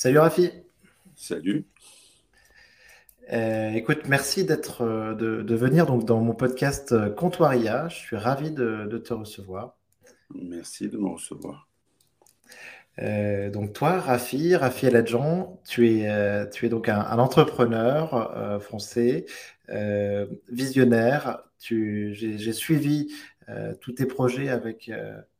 Salut Rafi. Salut. Euh, écoute, merci d'être, euh, de, venir donc dans mon podcast euh, Comptoiria. Je suis ravi de, te recevoir. Merci de me recevoir. donc toi, Rafi, Rafi Eladjan, tu es, tu es donc un, entrepreneur français, visionnaire. j'ai, suivi tous tes projets avec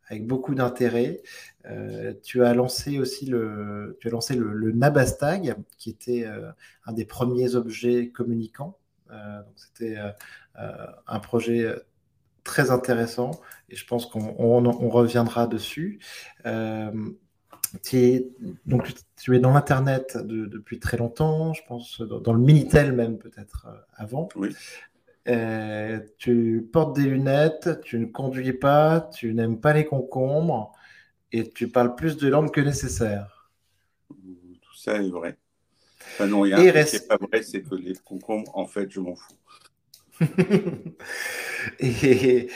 avec beaucoup d'intérêt. Euh, tu as lancé aussi le, tu as lancé le, Nabastag, qui était euh, un des premiers objets communicants. Euh, C'était un projet très intéressant et je pense qu'on on, reviendra dessus. Tu es, donc, tu es dans l'Internet depuis très longtemps, je pense, dans, dans le Minitel même peut-être avant. Oui. Euh, tu portes des lunettes, tu ne conduis pas, tu n'aimes pas les concombres et tu parles plus de langue que nécessaire. Tout ça est vrai. Enfin non, il y a un qui n'est pas vrai, c'est que les concombres, en fait, je m'en fous. et,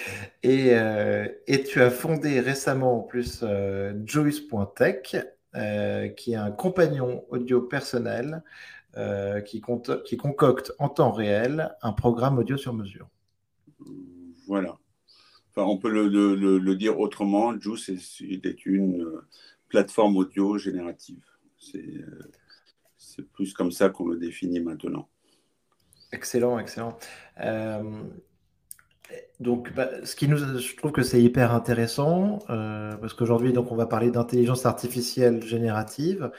et, euh, et, tu as fondé récemment en plus euh, Joyce.tech, qui est un compagnon audio personnel euh, qui, qui, concocte en temps réel un programme audio sur mesure. Voilà. Enfin, on peut le, dire autrement. Juice est, une euh, plateforme audio générative. Euh, c'est plus comme ça qu'on le définit maintenant. Excellent, excellent. donc, bah, ce qui nous, je trouve que c'est hyper intéressant parce qu'aujourd'hui, donc, on va parler d'intelligence artificielle générative.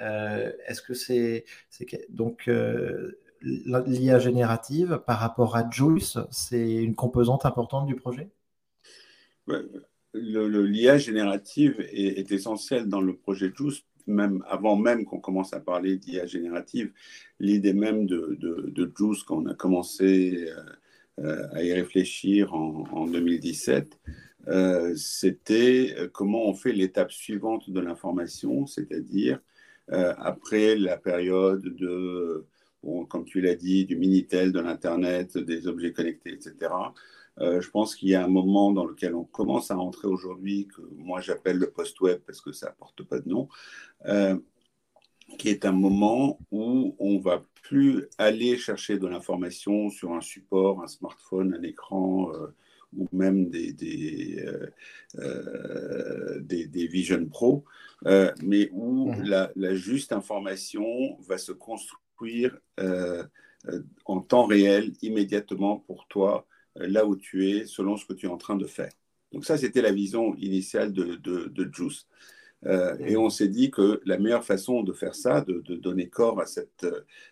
Euh, est-ce que c'est donc euh, l'IA générative par rapport à Juice, c'est une composante importante du projet? L'IA générative est, est, essentielle dans le projet Juice, même avant même qu'on commence à parler d'IA générative. L'idée même de, de, Juice, quand on a commencé euh, à y réfléchir en 2017, c'était comment on fait l'étape suivante de l'information, c'est-à-dire euh, après la période de, comme tu l'as dit, du Minitel, de l'Internet, des objets connectés, etc. Euh, je pense qu'il y a un moment dans lequel on commence à entrer aujourd'hui, que moi j'appelle le post-web parce que ça porte pas de nom, euh, qui est un moment où on va plus aller chercher de l'information sur un support, un smartphone, un écran ou même des Vision Pro, euh, mais où mhm. la, juste information va se construire euh, euh, en temps réel, immédiatement pour toi, là où tu es, selon ce que tu es en train de faire. Donc ça, c'était la vision initiale de, de, Juice. et on s'est dit que la meilleure façon de faire ça, de, de, donner corps à cette,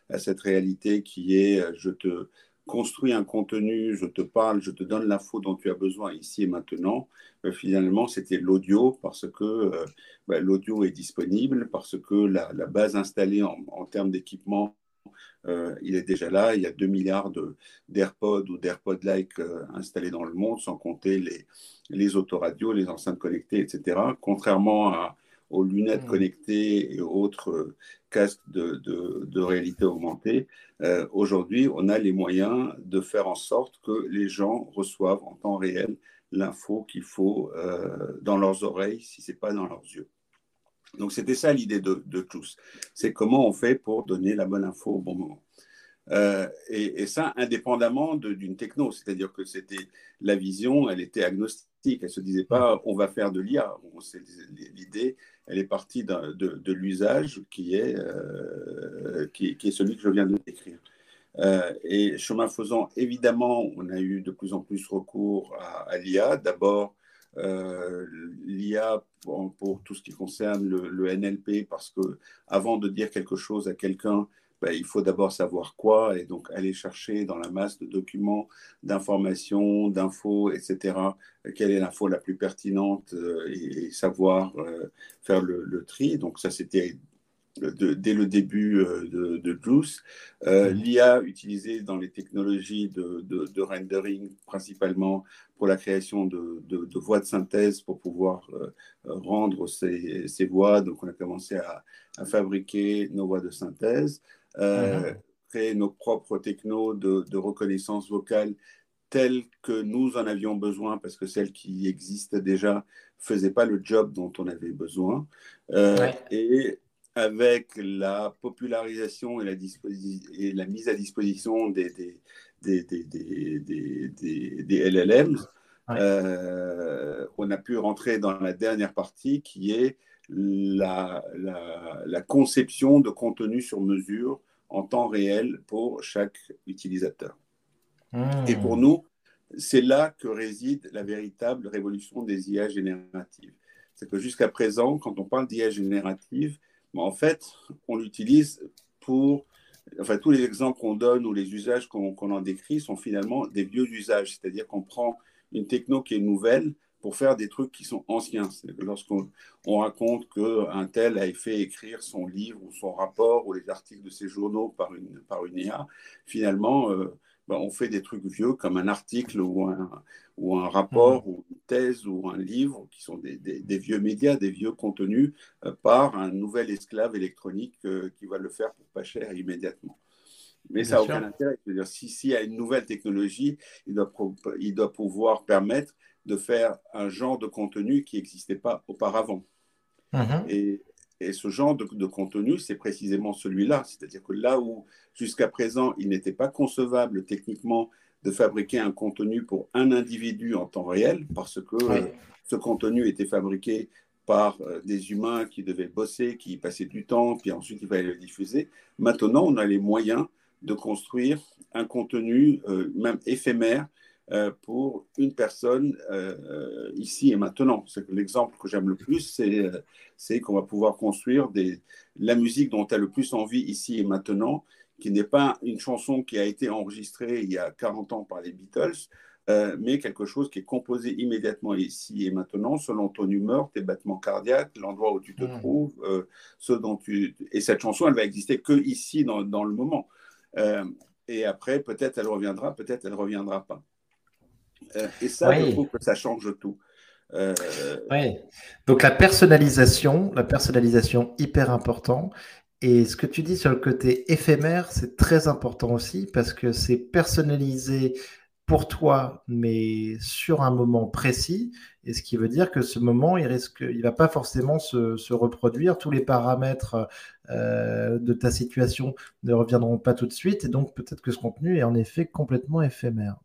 à cette réalité qui est je te, construis un contenu, je te parle, je te donne l'info dont tu as besoin ici et maintenant. Euh, finalement, c'était l'audio parce que euh, bah, l'audio est disponible, parce que la, base installée en, termes d'équipement, euh, il est déjà là. Il y a 2 milliards d'AirPods ou d'AirPod-like installés dans le monde, sans compter les autoradios, les enceintes connectées, etc. Contrairement à, aux lunettes mmh. connectées et autres euh, casques de, réalité augmentée, euh, aujourd'hui, on a les moyens de faire en sorte que les gens reçoivent en temps réel l'info qu'il faut euh, dans leurs oreilles, si ce n'est pas dans leurs yeux. Donc, c'était ça l'idée de, de tous. C'est comment on fait pour donner la bonne info au bon moment. Et, ça, indépendamment d'une techno, c'est-à-dire que c'était la vision, elle était agnostique. Elle se disait pas, on va faire de l'IA. L'idée, elle est partie de, de l'usage qui, est euh, qui, qui, est celui que je viens de décrire. Euh, et chemin faisant, évidemment, on a eu de plus en plus recours à, l'IA. D'abord, euh, l'IA pour, pour, tout ce qui concerne le, le, NLP, parce que avant de dire quelque chose à quelqu'un, ben, il faut d'abord savoir quoi et donc aller chercher dans la masse de documents, d'informations, d'infos, etc., quelle est l'info la plus pertinente euh, et, savoir euh, faire le, tri. Donc ça, c'était dès le début euh, de, de Juice. Mmh. L'IA utilisée dans les technologies de, rendering, principalement pour la création de, voix de synthèse pour pouvoir rendre ces, voix. Donc on a commencé à, à fabriquer nos voix de synthèse. Euh, mhm. créer nos propres technos de, reconnaissance vocale telles que nous en avions besoin, parce que celles qui existent déjà ne faisaient pas le job dont on avait besoin. Euh, et avec la popularisation et la, et la mise à disposition des, des, des, LLMs, euh, on a pu rentrer dans la dernière partie qui est la, la, conception de contenu sur mesure en temps réel pour chaque utilisateur. Hmm. Et pour nous, c'est là que réside la véritable révolution des IA génératives. C'est que jusqu'à présent, quand on parle d'IA générative, en fait, on l'utilise pour... Enfin, tous les exemples qu'on donne ou les usages qu'on en décrit sont finalement des vieux usages. C'est-à-dire qu'on prend une techno qui est nouvelle pour faire des trucs qui sont anciens. Lorsqu'on on raconte qu'un tel a fait écrire son livre ou son rapport ou les articles de ses journaux par une, par une IA, finalement, euh, ben, on fait des trucs vieux comme un article ou un, ou un rapport mmh. ou une thèse ou un livre qui sont des, des, vieux médias, des vieux contenus euh, par un nouvel esclave électronique euh, qui va le faire pour pas cher immédiatement. Mais ça n'a aucun intérêt. C'est-à-dire, si, s'il y a une nouvelle technologie, il doit, il doit pouvoir permettre de faire un genre de contenu qui n'existait pas auparavant. Mmh. Et, et, ce genre de, de contenu, c'est précisément celui-là. C'est-à-dire que là où jusqu'à présent, il n'était pas concevable techniquement de fabriquer un contenu pour un individu en temps réel, parce que euh, ce contenu était fabriqué par euh, des humains qui devaient bosser, qui passaient du temps, puis ensuite il fallait le diffuser. Maintenant, on a les moyens de construire un contenu, euh, même éphémère, pour une personne ici et maintenant. C'est l'exemple que j'aime le plus, c'est qu'on va pouvoir construire des, la musique dont tu as le plus envie ici et maintenant, qui n'est pas une chanson qui a été enregistrée il y a 40 ans par les Beatles, euh, mais quelque chose qui est composé immédiatement ici et maintenant, selon ton humeur, tes battements cardiaques, l'endroit où tu te mmh. trouves, euh, ce dont tu... Et cette chanson, elle va exister que ici, dans, dans le moment. Euh, et après, peut-être elle reviendra, peut-être elle ne reviendra pas. Et ça, je trouve que ça change tout. Oui. Donc la personnalisation, la personnalisation hyper important. Et ce que tu dis sur le côté éphémère, c'est très important aussi parce que c'est personnalisé pour toi, mais sur un moment précis. Et ce qui veut dire que ce moment, il risque, il va pas forcément se, reproduire. Tous les paramètres euh, de ta situation ne reviendront pas tout de suite. Et donc, peut-être que ce contenu est en effet complètement éphémère.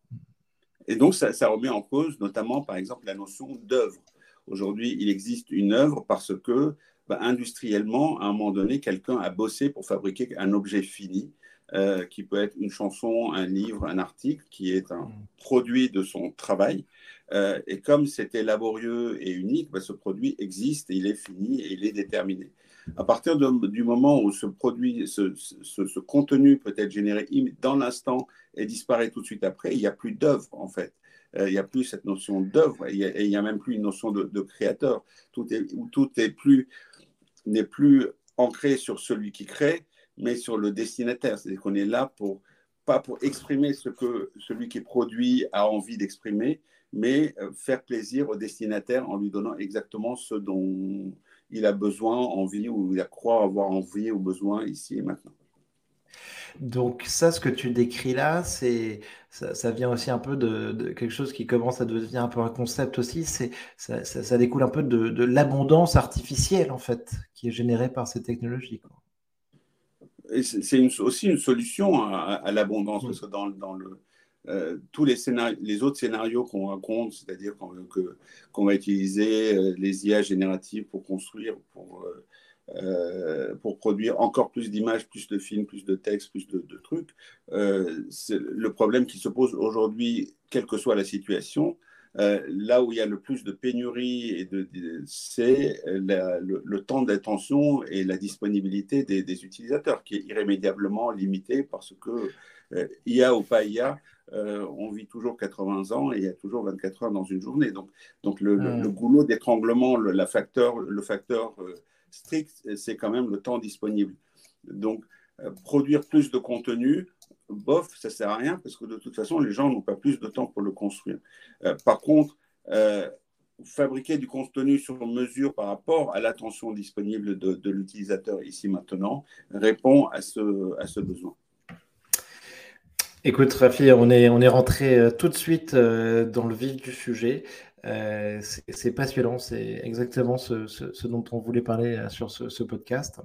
Et donc, ça, ça remet en cause notamment, par exemple, la notion d'œuvre. Aujourd'hui, il existe une œuvre parce que bah, industriellement, à un moment donné, quelqu'un a bossé pour fabriquer un objet fini, euh, qui peut être une chanson, un livre, un article, qui est un mm. produit de son travail. Euh, et comme c'était laborieux et unique, bah, ce produit existe, et il est fini et il est déterminé. À partir du moment où ce produit, ce, contenu peut être généré dans l'instant et disparaît tout de suite après, il n'y a plus d'œuvre en fait. Euh, il n'y a plus cette notion d'œuvre et il n'y a, même plus une notion de, créateur. Tout est, tout n'est plus ancré sur celui qui crée, mais sur le destinataire. C'est-à-dire qu'on est là pour pas pour exprimer ce que celui qui produit a envie d'exprimer, mais euh, faire plaisir au destinataire en lui donnant exactement ce dont il a besoin, envie, ou il a croit avoir envie ou besoin ici et maintenant. Donc ça, ce que tu décris là, c'est ça, vient aussi un peu de, quelque chose qui commence à devenir un peu un concept aussi. C'est ça, découle un peu de, l'abondance artificielle en fait qui est générée par ces technologies. C'est aussi une solution à, l'abondance parce que dans, le euh, tous les, les autres scénarios qu'on raconte, c'est-à-dire qu'on va utiliser euh, les IA génératives pour construire, pour euh, pour produire encore plus d'images, plus de films, plus de textes, plus de, trucs. Le problème qui se pose aujourd'hui, quelle que soit la situation, là où il y a le plus de pénurie, c'est le, temps d'attention et la disponibilité des, utilisateurs, qui est irrémédiablement limité parce que IA ou pas IA, on vit toujours 80 ans et il y a toujours 24 heures dans une journée. Donc, donc le, le goulot d'étranglement, le, la facteur, le facteur strict, c'est quand même le temps disponible. Donc, euh, produire plus de contenu, bof, ça sert à rien parce que de toute façon, les gens n'ont pas plus de temps pour le construire. Euh, par contre, euh, fabriquer du contenu sur mesure par rapport à l'attention disponible de, l'utilisateur ici maintenant répond à ce, à ce besoin. Écoute, Rafi, on est, on est rentré tout de suite dans le vif du sujet. Euh, c'est passionnant, c'est exactement ce, dont on voulait parler euh, sur ce, podcast.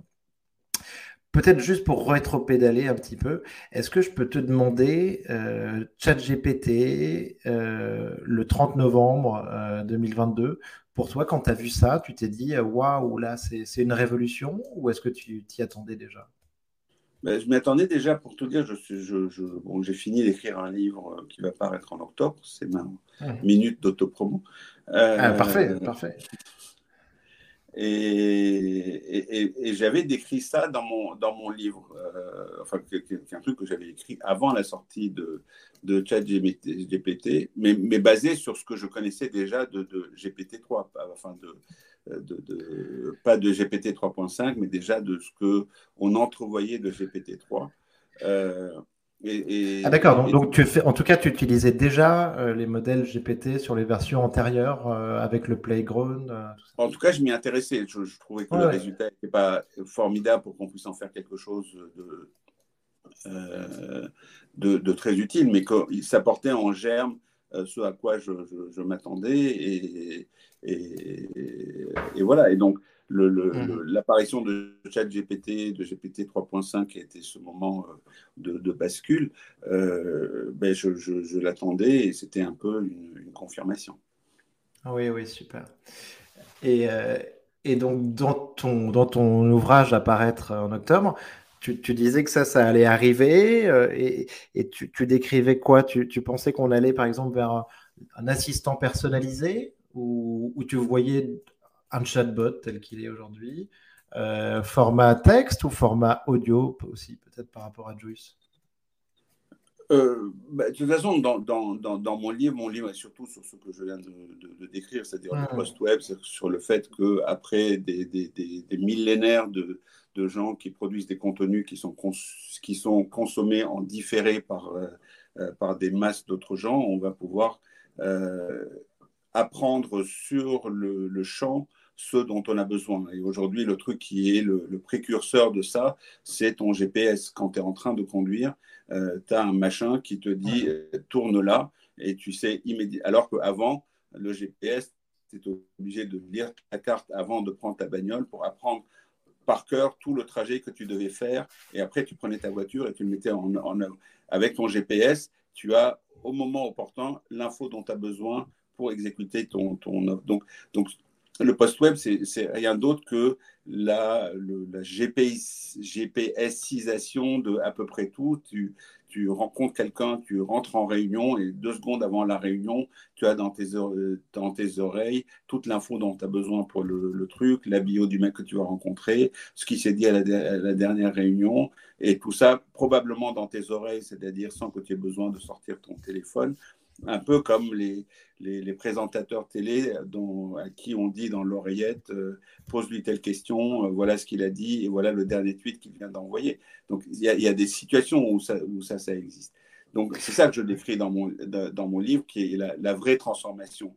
peut-être juste pour rétro-pédaler un petit peu, est-ce que je peux te demander, euh, ChatGPT, euh, le 30 novembre 2022, pour toi, quand tu as vu ça, tu t'es dit, waouh, là, c'est une révolution, ou est-ce que tu t'y attendais déjà? Ben, je m'y attendais déjà pour tout dire. Je, je, bon, j'ai fini d'écrire un livre qui va paraître en octobre. C'est ma mmh. minute d'autopromo. Ah, parfait, parfait. Et, j'avais décrit ça dans mon, dans mon livre, euh, enfin, c'est un truc que j'avais écrit avant la sortie de, de ChatGPT, mais, mais basé sur ce que je connaissais déjà de, de GPT-3, enfin de, de, pas de GPT 3.5, mais déjà de ce qu'on entrevoyait de GPT-3. Euh, ah d'accord, donc, tu fais, en tout cas, tu utilisais déjà euh, les modèles GPT sur les versions antérieures euh, avec le Playground euh, En tout cas, je m'y intéressais. Je, trouvais que le résultat n'était pas formidable pour qu'on puisse en faire quelque chose de, de, très utile, mais qu'il s'apportait en germe ce à quoi je, je m'attendais. Et, voilà. Et donc, Mmh. l'apparition de ChatGPT, de GPT 3.5 qui a été ce moment euh, de, bascule, euh, ben je, l'attendais et c'était un peu une, confirmation. Ah oui, oui, super. Et, euh, et, donc, dans ton, dans ton ouvrage à paraître en octobre, tu, tu, disais que ça, ça allait arriver et, et tu, tu, décrivais quoi? Tu, tu pensais qu'on allait, par exemple, vers un assistant personnalisé ou, ou tu voyais un chatbot tel qu'il est aujourd'hui, euh, format texte ou format audio aussi, peut-être par rapport à Juice euh, bah, de toute façon, dans, dans, dans, mon livre, mon livre est surtout sur ce que je viens de, décrire, c'est-à-dire le hmm. post-web, sur le fait qu'après des, des, des, millénaires de, de, gens qui produisent des contenus qui sont, qui sont consommés en différé par, euh, par des masses d'autres gens, on va pouvoir apprendre sur le, le champ ce dont on a besoin. Et aujourd'hui, le truc qui est le, précurseur de ça, c'est ton GPS. Quand tu es en train de conduire, euh, tu as un machin qui te dit euh, tourne là, et tu sais immédiatement. Alors qu'avant, le GPS, tu étais obligé de lire ta carte avant de prendre ta bagnole pour apprendre par cœur tout le trajet que tu devais faire. Et après, tu prenais ta voiture et tu le mettais en, en œuvre. Avec ton GPS, tu as au moment opportun l'info dont tu as besoin pour exécuter ton, ton donc le post-web, c'est rien d'autre que la, la GPSisation de à peu près tout. Tu, rencontres quelqu'un, tu rentres en réunion et deux secondes avant la réunion, tu as dans tes, oreilles toute l'info dont tu as besoin pour le, truc, la bio du mec que tu vas rencontrer, ce qui s'est dit à la, dernière réunion, et tout ça probablement dans tes oreilles, c'est-à-dire sans que tu aies besoin de sortir ton téléphone un peu comme les, les, présentateurs télé dont, à qui on dit dans l'oreillette euh, pose-lui telle question, euh, voilà ce qu'il a dit et voilà le dernier tweet qu'il vient d'envoyer. Donc il y, a des situations où ça, où ça, ça existe. Donc c'est ça que je décris dans mon, dans mon livre, qui est la, vraie transformation.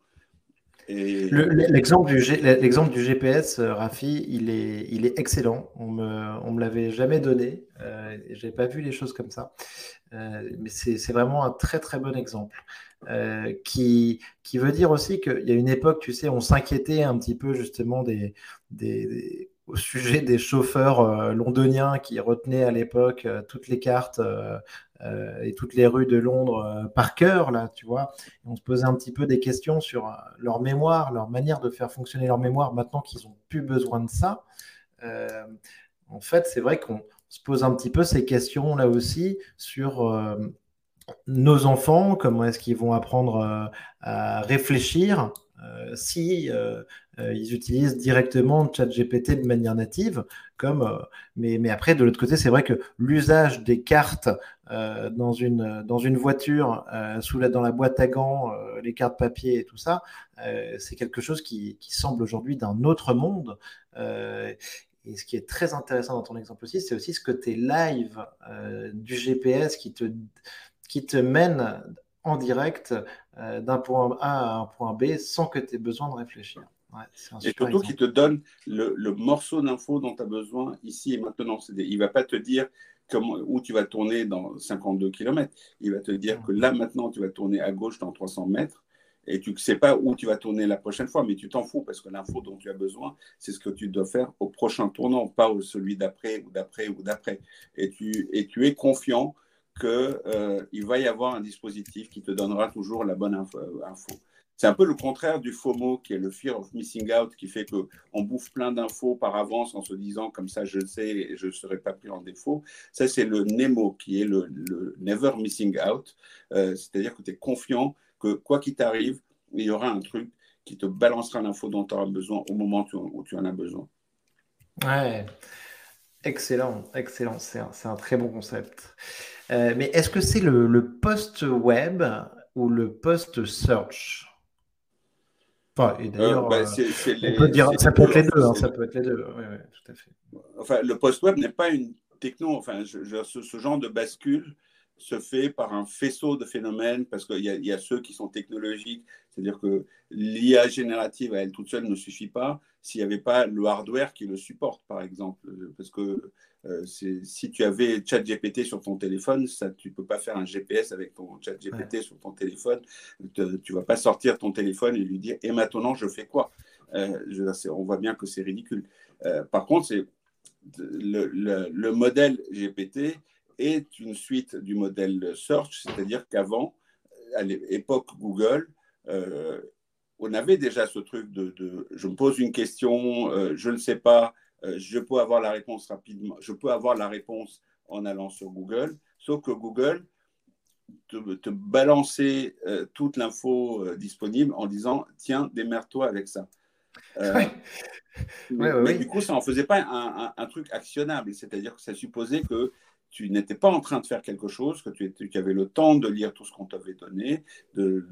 L'exemple du, du, GPS, euh, Rafi, il est, il est excellent. On me, on me l'avait jamais donné. Euh, J'ai pas vu les choses comme ça. mais c'est vraiment un très très bon exemple. Euh, qui, qui veut dire aussi qu'il y a une époque, tu sais, on s'inquiétait un petit peu justement au sujet des chauffeurs euh, londoniens qui retenaient à l'époque euh, toutes les cartes et toutes les rues de Londres par cœur, là, tu vois. on se posait un petit peu des questions sur leur mémoire, leur manière de faire fonctionner leur mémoire maintenant qu'ils n'ont plus besoin de ça. en fait, c'est vrai qu'on se pose un petit peu ces questions là aussi sur nos enfants, comment est-ce qu'ils vont apprendre euh, à réfléchir euh, si euh, ils utilisent directement ChatGPT de manière native, comme mais, mais après de l'autre côté, c'est vrai que l'usage des cartes dans une dans une voiture sous la dans la boîte à gants, les cartes papier et tout ça, c'est quelque chose qui, qui semble aujourd'hui d'un autre monde. Et ce qui est très intéressant dans ton exemple aussi, c'est aussi ce côté live du GPS qui te, qui te mène en direct euh, d'un point A à un point B sans que tu aies besoin de réfléchir. et surtout qui te donne le, morceau d'info dont tu as besoin ici et maintenant. Il ne va pas te dire comment, où tu vas tourner dans 52 km. Il va te dire que là, maintenant, tu vas tourner à gauche dans 300 mètres et tu ne sais pas où tu vas tourner la prochaine fois, mais tu t'en fous parce que l'info dont tu as besoin, c'est ce que tu dois faire au prochain tournant, pas celui d'après ou d'après ou d'après. Et tu, et tu es confiant qu'il euh, va y avoir un dispositif qui te donnera toujours la bonne info. C'est un peu le contraire du FOMO, qui est le fear of missing out, qui fait qu'on bouffe plein d'infos par avance en se disant comme ça je sais et je ne serai pas pris en défaut. Ça, c'est le NEMO, qui est le, never missing out. Euh, c'est-à-dire que tu es confiant que quoi qu'il t'arrive, il y aura un truc qui te balancera l'info dont tu auras besoin au moment où tu en as besoin. Ouais, excellent, excellent. C'est un, très bon concept. Euh, mais est-ce que c'est le, le post web ou le post search? Et d'ailleurs, euh, bah, on peut dire, ça peut être les deux, hein, ça peut être les deux. tout à fait. Enfin, le post-web n'est pas une techno. Enfin, ce, genre de bascule se fait par un faisceau de phénomènes parce qu'il y, y, a ceux qui sont technologiques, c'est-à-dire que l'IA générative à elle toute seule ne suffit pas s'il n'y avait pas le hardware qui le supporte, par exemple. Parce que euh, si tu avais ChatGPT sur ton téléphone, ça, tu ne peux pas faire un GPS avec ton ChatGPT sur ton téléphone. tu ne vas pas sortir ton téléphone et lui dire Et maintenant, je fais quoi? Euh, On voit bien que c'est ridicule. Euh, par contre, le, le, modèle GPT est une suite du modèle Search, c'est-à-dire qu'avant, à l'époque Google, on avait déjà ce truc de, de, je me pose une question, je ne sais pas, euh, je peux avoir la réponse rapidement, je peux avoir la réponse en allant sur Google, sauf que Google te, te balancer euh, toute l'info euh, disponible en disant tiens, démerde-toi avec ça. mais, du coup, ça n'en faisait pas un, un, truc actionnable, c'est-à-dire que ça supposait que tu n'étais pas en train de faire quelque chose, que tu, avais le temps de lire tout ce qu'on t'avait donné de,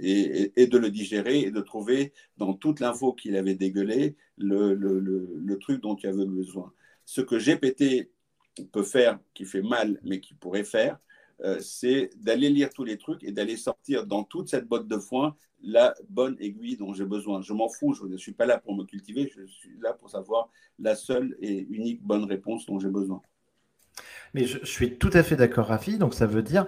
et, de le digérer et de trouver dans toute l'info qu'il avait dégueulé le, le, truc dont tu avais besoin. Ce que GPT peut faire, qui fait mal, mais qui pourrait faire, euh, c'est d'aller lire tous les trucs et d'aller sortir dans toute cette botte de foin la bonne aiguille dont j'ai besoin. Je m'en fous, je ne suis pas là pour me cultiver, je suis là pour savoir la seule et unique bonne réponse dont j'ai besoin. Mais je, suis tout à fait d'accord, Rafi. Donc ça veut dire,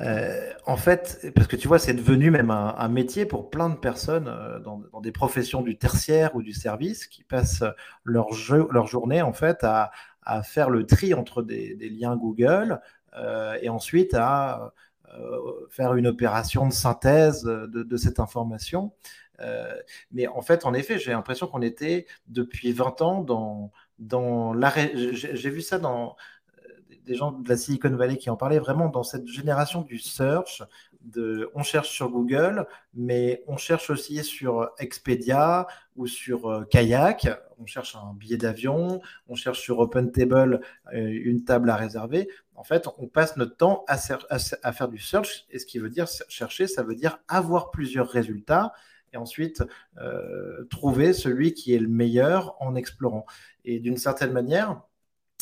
euh, en fait, parce que tu vois, c'est devenu même un, métier pour plein de personnes euh, dans, des professions du tertiaire ou du service qui passent leur, jeu, leur journée en fait à, à, faire le tri entre des, des liens Google euh, et ensuite à faire une opération de synthèse de, de cette information. mais en fait, en effet, j'ai l'impression qu'on était depuis 20 ans dans, dans l'arrêt. J'ai vu ça dans des gens de la Silicon Valley qui en parlaient vraiment dans cette génération du search. De, on cherche sur Google, mais on cherche aussi sur Expedia ou sur euh, Kayak. On cherche un billet d'avion, on cherche sur OpenTable euh, une table à réserver. En fait, on passe notre temps à, faire du search. Et ce qui veut dire chercher, ça veut dire avoir plusieurs résultats et ensuite euh, trouver celui qui est le meilleur en explorant. Et d'une certaine manière,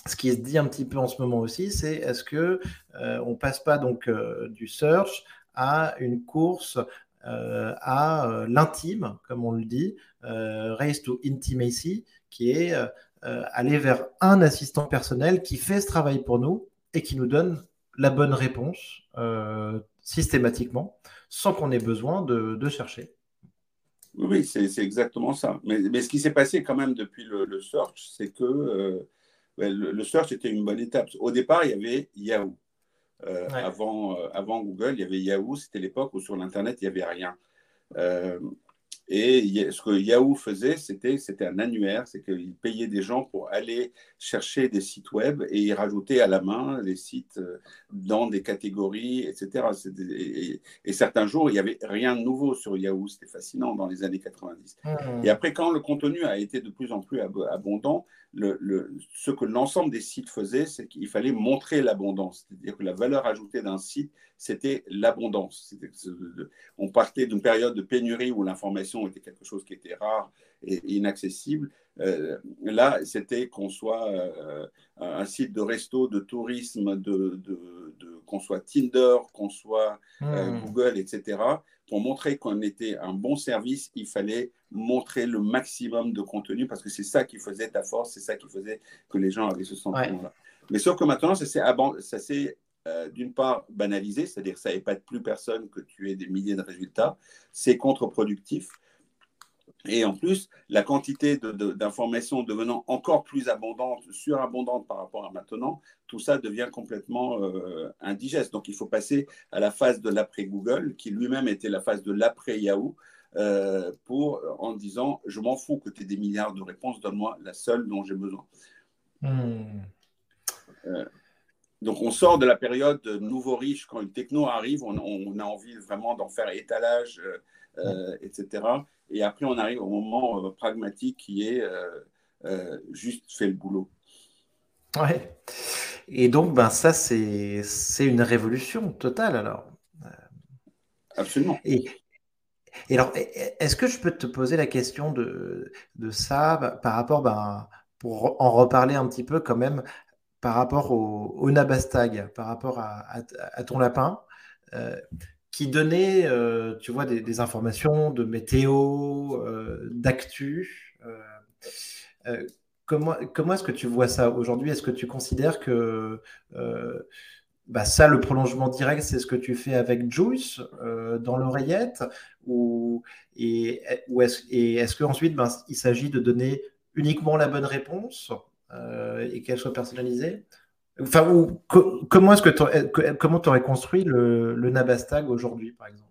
ce qui se dit un petit peu en ce moment aussi, c'est est-ce que euh, on passe pas donc euh, du search à une course euh, à l'intime, comme on le dit, race to intimacy, qui est aller vers un assistant personnel qui fait ce travail pour nous et qui nous donne la bonne réponse systématiatiquement, sans qu'on ait besoin de, chercher. Oui, c'est exactement ça. Mais, ce qui s'est passé quand même depuis le search, c'est que le, search était une bonne étape. Au départ, il y avait Yahoo. Euh, avant, euh, avant Google, il y avait Yahoo. C'était l'époque où sur l'Internet, il n'y avait rien. Euh, et ce que Yahoo faisait, c'était, c'était un annuaire, c'est qu'il payait des gens pour aller chercher des sites web et y rajouter à la main les sites dans des catégories, etc. Et, certains jours, il n'y avait rien de nouveau sur Yahoo. C'était fascinant dans les années 90. Mmh. Et après, quand le contenu a été de plus en plus abondant, ce que l'ensemble des sites faisaient, c'est qu'il fallait montrer l'abondance. C'est-à-dire que la valeur ajoutée d'un site, c'était l'abondance. On partait d'une période de pénurie où l'information était quelque chose qui était rare et inaccessible. Euh, là, c'était qu'on soit euh, un site de resto, de tourisme, de, qu'on soit Tinder, qu'on soit euh, hmm. Google, etc. Pour montrer qu'on était un bon service, il fallait montrer le maximum de contenu parce que c'est ça qui faisait ta force, c'est ça qui faisait que les gens avaient ce sentiment-là. Mais sauf que maintenant, ça s'est d'une part, banalisé, c'est-à-dire que ça pas plus personne que tu aies des milliers de résultats. C'est contre-productif. Et en plus, la quantité d'informations devenant encore plus abondante, surabondante par rapport à maintenant, tout ça devient complètement euh, indigeste. Donc il faut passer à la phase de l'après-Google, qui lui-même était la phase de l'après-Yahoo, euh, pour, en disant, je m'en fous que tu aies des milliards de réponses, donne-moi la seule dont j'ai besoin. Hmm. Euh, donc on sort de la période nouveau riche, quand une techno arrive, on, on a envie vraiment d'en faire étalage, etc. Et après, on arrive au moment euh, pragmatique qui est euh, euh, juste fait le boulot. Ouais. Et donc, ben, ça, c'est une révolution totale alors. Absolument. Et, et alors, est-ce que je peux te poser la question de, de ça bah, par rapport, ben, pour en reparler un petit peu quand même, par rapport au, au Nabastag, par rapport à, à, ton lapin qui donnait, euh, tu vois, des, informations de météo, euh, d'actu. Euh, comment comment est-ce que tu vois ça aujourd'hui? Est-ce que tu considères que bah, ça, le prolongement direct, c'est ce que tu fais avec Juice dans l'oreillette? Ou, et, est-ce, et est-ce qu'ensuite, ben, il s'agit de donner uniquement la bonne réponse et qu'elle soit personnalisée? Enfin, comment est-ce que comment tu aurais construit le, le Nabastag aujourd'hui, par exemple?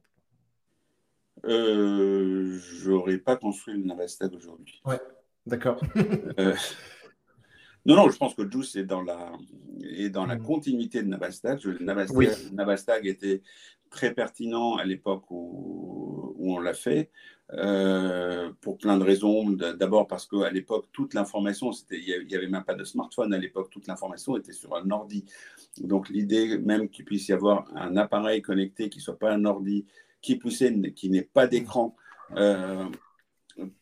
Euh, J'aurais pas construit le Nabastag aujourd'hui. Ouais, d'accord. Euh, non, non, je pense que Juice est dans la, est dans la hmm. continuité de Nabastag. Le Nabastag, était très pertinent à l'époque où, où, on l'a fait. Euh, pour plein de raisons. D'abord parce qu'à l'époque, toute l'information, il n'y avait même pas de smartphone à l'époque, toute l'information était sur un ordi. Donc l'idée même qu'il puisse y avoir un appareil connecté qui ne soit pas un ordi, qui qui n'ait pas d'écran. Euh,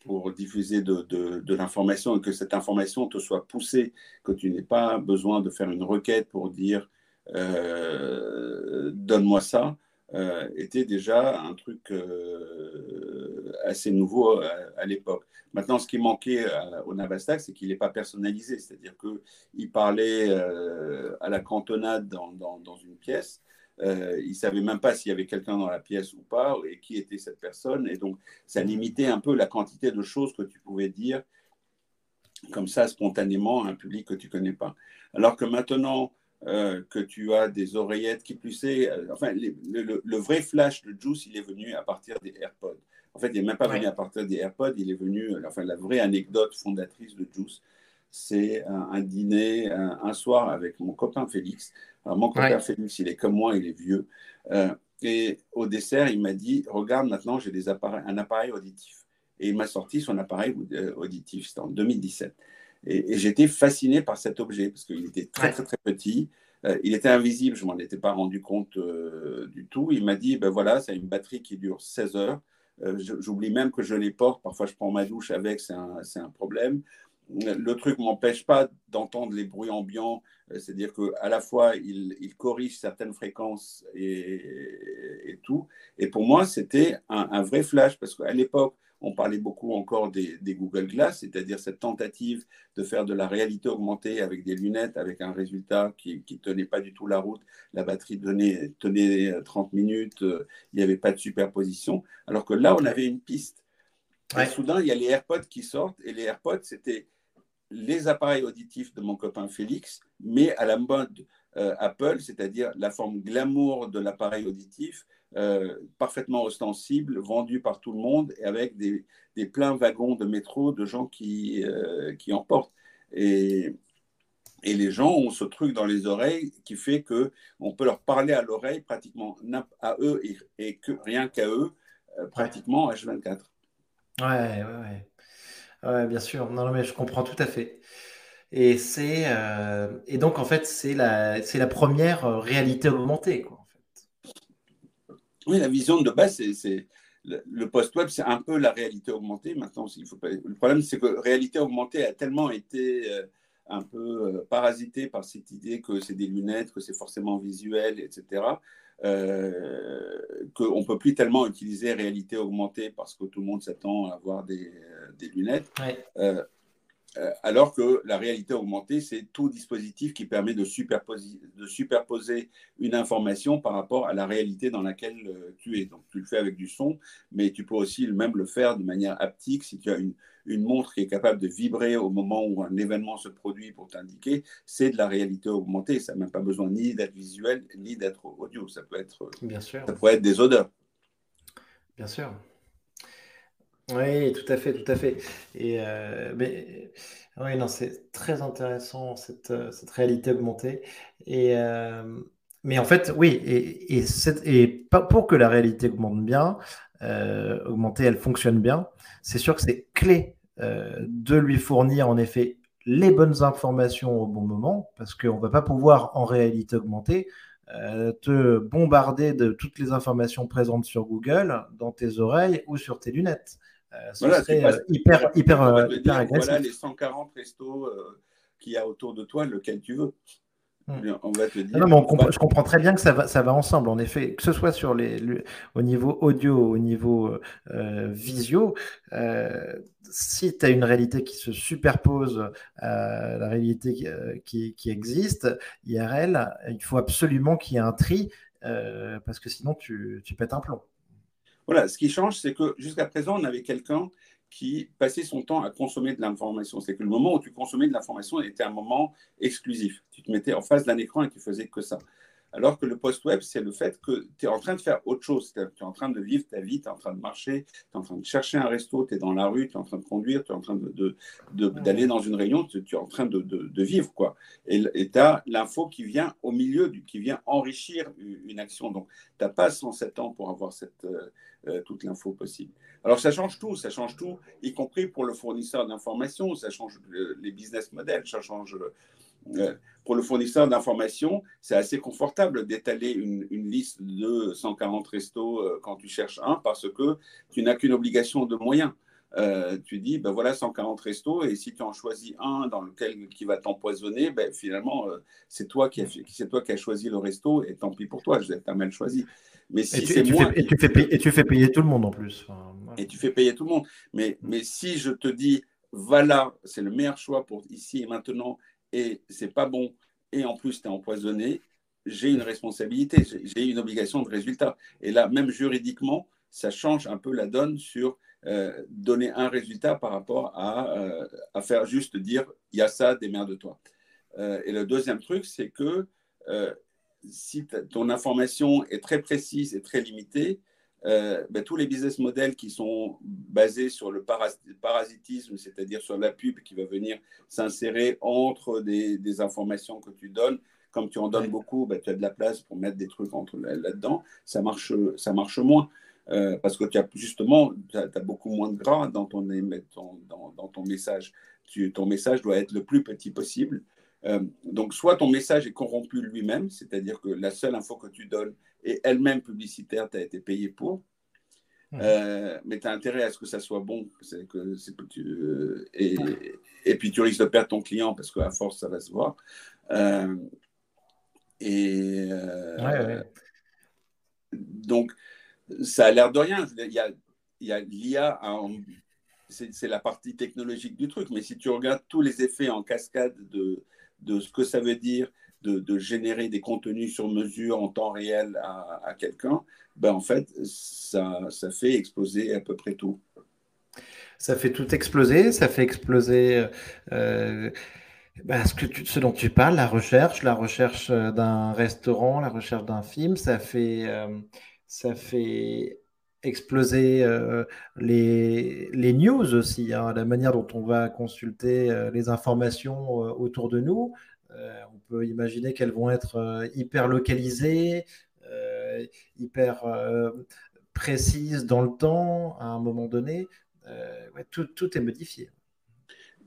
pour diffuser de, l'information et que cette information te soit poussée, que tu n'aies pas besoin de faire une requête pour dire euh, donne-moi ça, était déjà un truc assez nouveau à, l'époque. Maintenant, ce qui manquait au Navastak, c'est qu'il n'est pas personnalisé, c'est-à-dire qu'il parlait euh, à la cantonade dans, dans, une pièce. il ne savait même pas s'il y avait quelqu'un dans la pièce ou pas, et qui était cette personne. Et donc, ça limitait un peu la quantité de choses que tu pouvais dire comme ça, spontanément, à un public que tu ne connais pas. Alors que maintenant, euh, que tu as des oreillettes qui plus est. Euh, enfin, le, vrai flash de Juice, il est venu à partir des AirPods. En fait, il n'est même pas venu à partir des AirPods, il est venu. Euh, enfin, la vraie anecdote fondatrice de Juice, c'est un, dîner un, soir avec mon copain Félix. Alors, mon copain Félix, il est comme moi, il est vieux. et au dessert, il m'a dit Regarde, maintenant, j'ai des appareils, un appareil auditif. Et il m'a sorti son appareil auditif. C'était en 2017. Et, j'étais fasciné par cet objet parce qu'il était très, très, très petit. Euh, il était invisible, je m'en étais pas rendu compte euh, du tout. Il m'a dit, ben voilà, c'est une batterie qui dure 16 heures. Euh, j'oublie même que je les porte. Parfois, je prends ma douche avec, c'est un, un, problème. Le truc m'empêche pas d'entendre les bruits ambiants, c'est-à-dire qu'à la fois, il, il, corrige certaines fréquences et, et, tout. Et pour moi, c'était un, vrai flash parce qu'à l'époque, on parlait beaucoup encore des, Google Glass, c'est-à-dire cette tentative de faire de la réalité augmentée avec des lunettes, avec un résultat qui ne tenait pas du tout la route. La batterie tenait, tenait 30 minutes, euh, il n'y avait pas de superposition. Alors que là, on avait une piste. Et soudain, il y a les AirPods qui sortent, et les AirPods, c'était les appareils auditifs de mon copain Félix, mais à la mode euh, Apple, c'est-à-dire la forme glamour de l'appareil auditif, euh, parfaitement ostensible, vendu par tout le monde et avec des, pleins wagons de métro de gens qui, euh, qui en portent. Et, les gens ont ce truc dans les oreilles qui fait que on peut leur parler à l'oreille pratiquement à eux et, que rien qu'à eux, euh, pratiquement H24. Ouais, ouais, ouais. Ouais, bien sûr. Non, mais je comprends tout à fait. Et c'est et donc en fait c'est la c'est la première réalité augmentée quoi. Oui, la vision de base, c'est le, post-web, c'est un peu la réalité augmentée. Maintenant, il faut pas... le problème, c'est que réalité augmentée a tellement été euh, un peu euh, parasité par cette idée que c'est des lunettes, que c'est forcément visuel, etc., euh, qu'on ne peut plus tellement utiliser réalité augmentée parce que tout le monde s'attend à avoir des, des lunettes. Euh, alors que la réalité augmentée, c'est tout dispositif qui permet de superposer, de superposer, une information par rapport à la réalité dans laquelle euh, tu es. Donc tu le fais avec du son, mais tu peux aussi même le faire de manière haptique. Si tu as une, montre qui est capable de vibrer au moment où un événement se produit pour t'indiquer, c'est de la réalité augmentée. Ça n'a même pas besoin ni d'être visuel, ni d'être audio. Ça peut être, Bien sûr. Ça peut être des odeurs. Bien sûr. Oui, tout à fait, tout à fait. Et euh, mais oui, non, c'est très intéressant cette, euh, réalité augmentée. Et euh, mais en fait, oui, et, et, et pour que la réalité augmente bien, augmentée, elle fonctionne bien, c'est sûr que c'est clé de lui fournir en effet les bonnes informations au bon moment, parce qu'on ne va pas pouvoir en réalité augmentée te bombarder de toutes les informations présentes sur Google dans tes oreilles ou sur tes lunettes. Euh, voilà, serait euh, hyper, hyper, euh, Voilà les 140 restos qu'il y a autour de toi, lequel tu veux. Hmm. On va te dire. Non, je comprends très bien que ça va, ça va ensemble. En effet, que ce soit sur les, au niveau audio, au niveau visio, si tu as une réalité qui se superpose à la réalité qui, qui, existe, IRL, il faut absolument qu'il y ait un tri parce que sinon tu, tu pètes un plomb. Voilà, ce qui change, c'est que jusqu'à présent, on avait quelqu'un qui passait son temps à consommer de l'information. C'est que le moment où tu consommais de l'information était un moment exclusif. Tu te mettais en face d'un écran et tu faisais que ça. Alors que le post-web, c'est le fait que tu es en train de faire autre chose. Tu es en train de vivre ta vie, tu es en train de marcher, tu es en train de chercher un resto, tu es dans la rue, tu es en train de conduire, tu es en train d'aller de, dans une réunion, tu, es en train de, vivre. quoi. Et tu as l'info qui vient au milieu, du, qui vient enrichir une action. Donc, tu n'as pas 107 ans pour avoir cette, euh, euh, toute l'info possible. Alors, ça change tout, ça change tout, y compris pour le fournisseur d'informations, ça change euh, les business models, ça change pour le fournisseur d'informations, c'est assez confortable d'étaler une, liste de 140 restos euh, quand tu cherches un parce que tu n'as qu'une obligation de moyens. Euh, tu dis, ben voilà 140 restos, et si tu en choisis un dans lequel qui va t'empoisonner, ben finalement, c'est toi, qui as, toi qui as choisi le resto, et tant pis pour toi, je t'ai mal choisi. Mais si et, tu, fais, et, tu fais payer, et tu fais payer tout le monde en plus. Et tu fais payer tout le monde. Mais, mais si je te dis, voilà, c'est le meilleur choix pour ici et maintenant, et c'est pas bon, et en plus tu es empoisonné, j'ai une responsabilité, j'ai une obligation de résultat. Et là, même juridiquement, ça change un peu la donne sur euh, donner un résultat par rapport à, euh, à faire juste dire il y a ça, démerde-toi. Euh, et le deuxième truc, c'est que si ton information est très précise et très limitée, euh, ben, tous les business models qui sont basés sur le parasitisme, c'est-à-dire sur la pub qui va venir s'insérer entre des, informations que tu donnes, comme tu en donnes beaucoup, ben, tu as de la place pour mettre des trucs entre là-dedans, ça marche, ça marche moins. Euh, parce que tu as justement tu as, beaucoup moins de gras dans ton, dans, dans ton message. Tu, ton message doit être le plus petit possible. Euh, donc, soit ton message est corrompu lui-même, c'est-à-dire que la seule info que tu donnes est elle-même publicitaire, tu as été payé pour. Euh, mais tu as intérêt à ce que ça soit bon. Que, tu, euh, et, et, puis tu risques de perdre ton client parce qu'à force, ça va se voir. et donc, ça a l'air de rien. Il y a, il y a l'IA, c'est la partie technologique du truc, mais si tu regardes tous les effets en cascade de, de ce que ça veut dire de, générer des contenus sur mesure en temps réel à, quelqu'un, ben en fait, ça, ça, fait exploser à peu près tout. Ça fait tout exploser, ça fait exploser euh, ben, ce, dont tu parles, la recherche, la recherche d'un restaurant, la recherche d'un film, ça fait, euh, ça fait exploser euh, les, les, news aussi, hein, la manière dont on va consulter euh, les informations euh, autour de nous. On peut imaginer qu'elles vont être hyper localisées, hyper précises dans le temps, à un moment donné. tout, est modifié.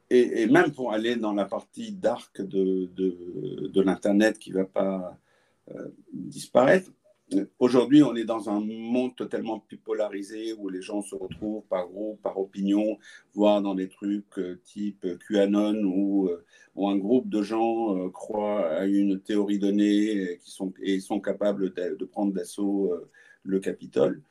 Et, même pour aller dans la partie dark de l'Internet qui ne va pas disparaître, Aujourd'hui, on est dans un monde totalement plus polarisé où les gens se retrouvent par groupe, par opinion, voire dans des trucs euh, type QAnon où, euh, où, un groupe de gens euh, croient à une théorie donnée et sont capables de, prendre d'assaut le Capitole.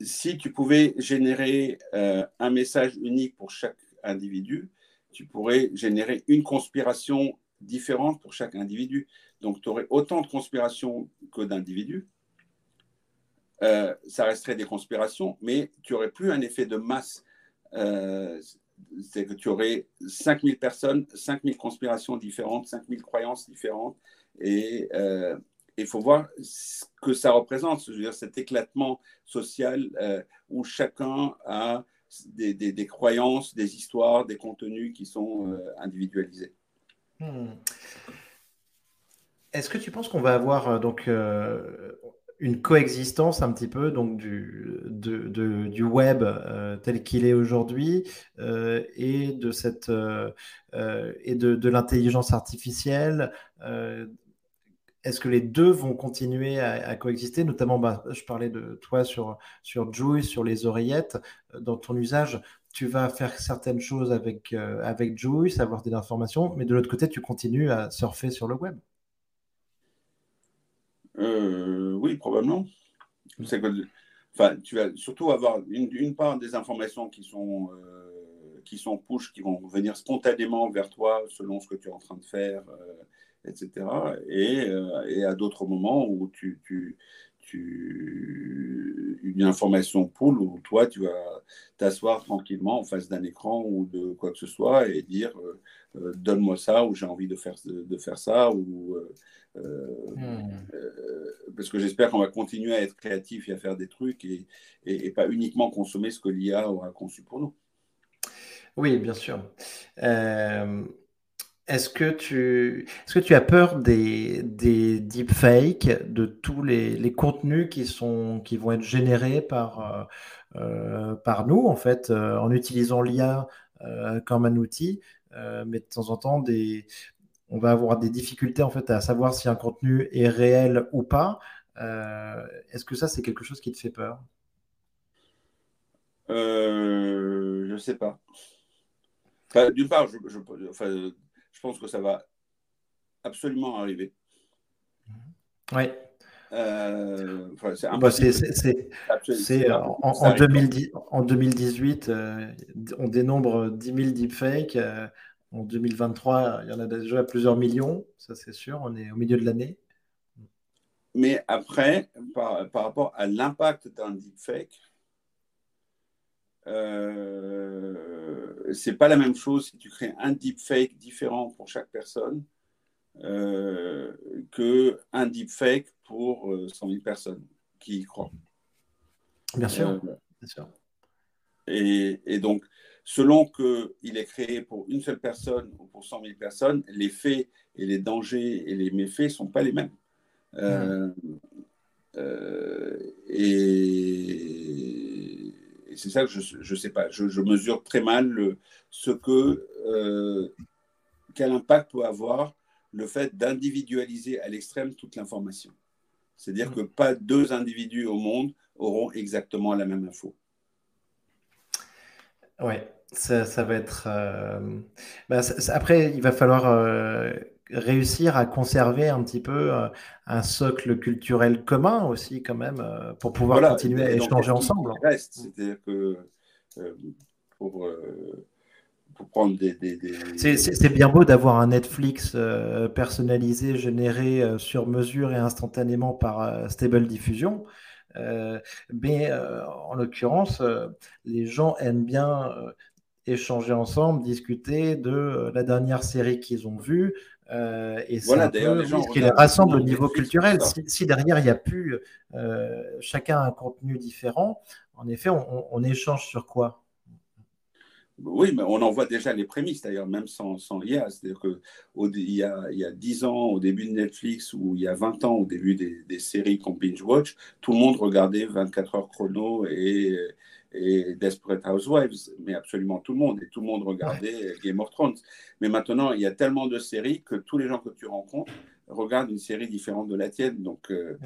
Si tu pouvais générer un message unique pour chaque individu, tu pourrais générer une conspiration différente pour chaque individu. Donc, tu aurais autant de conspirations que d'individus. Euh, ça resterait des conspirations, mais tu n'aurais plus un effet de masse. Euh, c'est que tu aurais 5000 personnes, 5000 conspirations différentes, 5000 croyances différentes. Et euh, il faut voir ce que ça représente, je veux dire, cet éclatement social où chacun a des, croyances, des histoires, des contenus qui sont individualisés. Hmm. Est-ce que tu penses qu'on va avoir euh, donc euh, une coexistence un petit peu donc du, du web euh, tel qu'il est aujourd'hui et de cette et de, l'intelligence artificielle est-ce que les deux vont continuer à, coexister? Notamment, bah, je parlais de toi sur, sur Juice, sur les oreillettes. Dans ton usage, tu vas faire certaines choses avec, avec Juice, avoir des informations, mais de l'autre côté, tu continues à surfer sur le web. Euh, oui, probablement. Enfin, tu vas surtout avoir une, part des informations qui sont, euh, qui sont push, qui vont venir spontanément vers toi selon ce que tu es en train de faire, euh, etc. Et, et à d'autres moments où tu, tu, une information pool où toi, tu vas t'asseoir tranquillement en face d'un écran ou de quoi que ce soit et dire donne-moi ça ou j'ai envie de faire, de faire ça ou Hmm. Euh, parce que j'espère qu'on va continuer à être créatif et à faire des trucs et, et, pas uniquement consommer ce que l'IA aura conçu pour nous. Oui, bien sûr. Euh, est-ce que, tu, est-ce que tu as peur des, des deepfakes, de tous les, les, contenus qui, sont, qui vont être générés par, euh, par nous, en fait, en utilisant l'IA comme un outil, mais de temps en temps des, on va avoir des difficultés en fait à savoir si un contenu est réel ou pas. Euh, est-ce que ça, c'est quelque chose qui te fait peur? Euh, Je ne sais pas. D'une part, je, je, pense que ça va absolument arriver. Oui. Euh, c'est en, en, 2018, euh, on dénombre 10 000 deepfakes. En 2023, il y en a déjà plusieurs millions, ça c'est sûr, on est au milieu de l'année. Mais après, par, rapport à l'impact d'un deepfake, euh, c'est pas la même chose si tu crées un deepfake différent pour chaque personne euh, que un deepfake pour 100 euh, 000 personnes qui y croient. Bien sûr. Euh, bien sûr. Et, et, donc, selon qu'il est créé pour une seule personne ou pour 100 000 personnes, les faits et les dangers et les méfaits ne sont pas les mêmes. Euh, euh, c'est ça que je ne sais pas. Je, mesure très mal ce que, euh, quel impact peut avoir le fait d'individualiser à l'extrême toute l'information. C'est-à-dire que pas deux individus au monde auront exactement la même info. Ouais, ça, ça va être. Euh, bah, après, il va falloir euh, réussir à conserver un petit peu euh, un socle culturel commun aussi, quand même, pour pouvoir continuer à échanger ensemble. c'est-à-dire que pour, pour, prendre des. des, C'est bien beau d'avoir un Netflix personnalisé, généré sur mesure et instantanément par Stable Diffusion. Euh, mais euh, en l'occurrence, euh, les gens aiment bien échanger ensemble, discuter de la dernière série qu'ils ont vue. Et c'est un peu ce qui les rassemble au niveau culturel. Si, derrière, il n'y a plus chacun un contenu différent, en effet, on échange sur quoi? Oui, mais on en voit déjà les prémices, d'ailleurs, même sans, sans l'IA. C'est-à-dire qu'il y a, il y a 10 ans, au début de Netflix, ou il y a 20 ans, au début des, séries qu'on binge-watch, tout le monde regardait 24 heures chrono et, et Desperate Housewives, mais absolument tout le monde. Et tout le monde regardait Game of Thrones. Mais maintenant, il y a tellement de séries que tous les gens que tu rencontres regardent une série différente de la tienne. Donc, euh,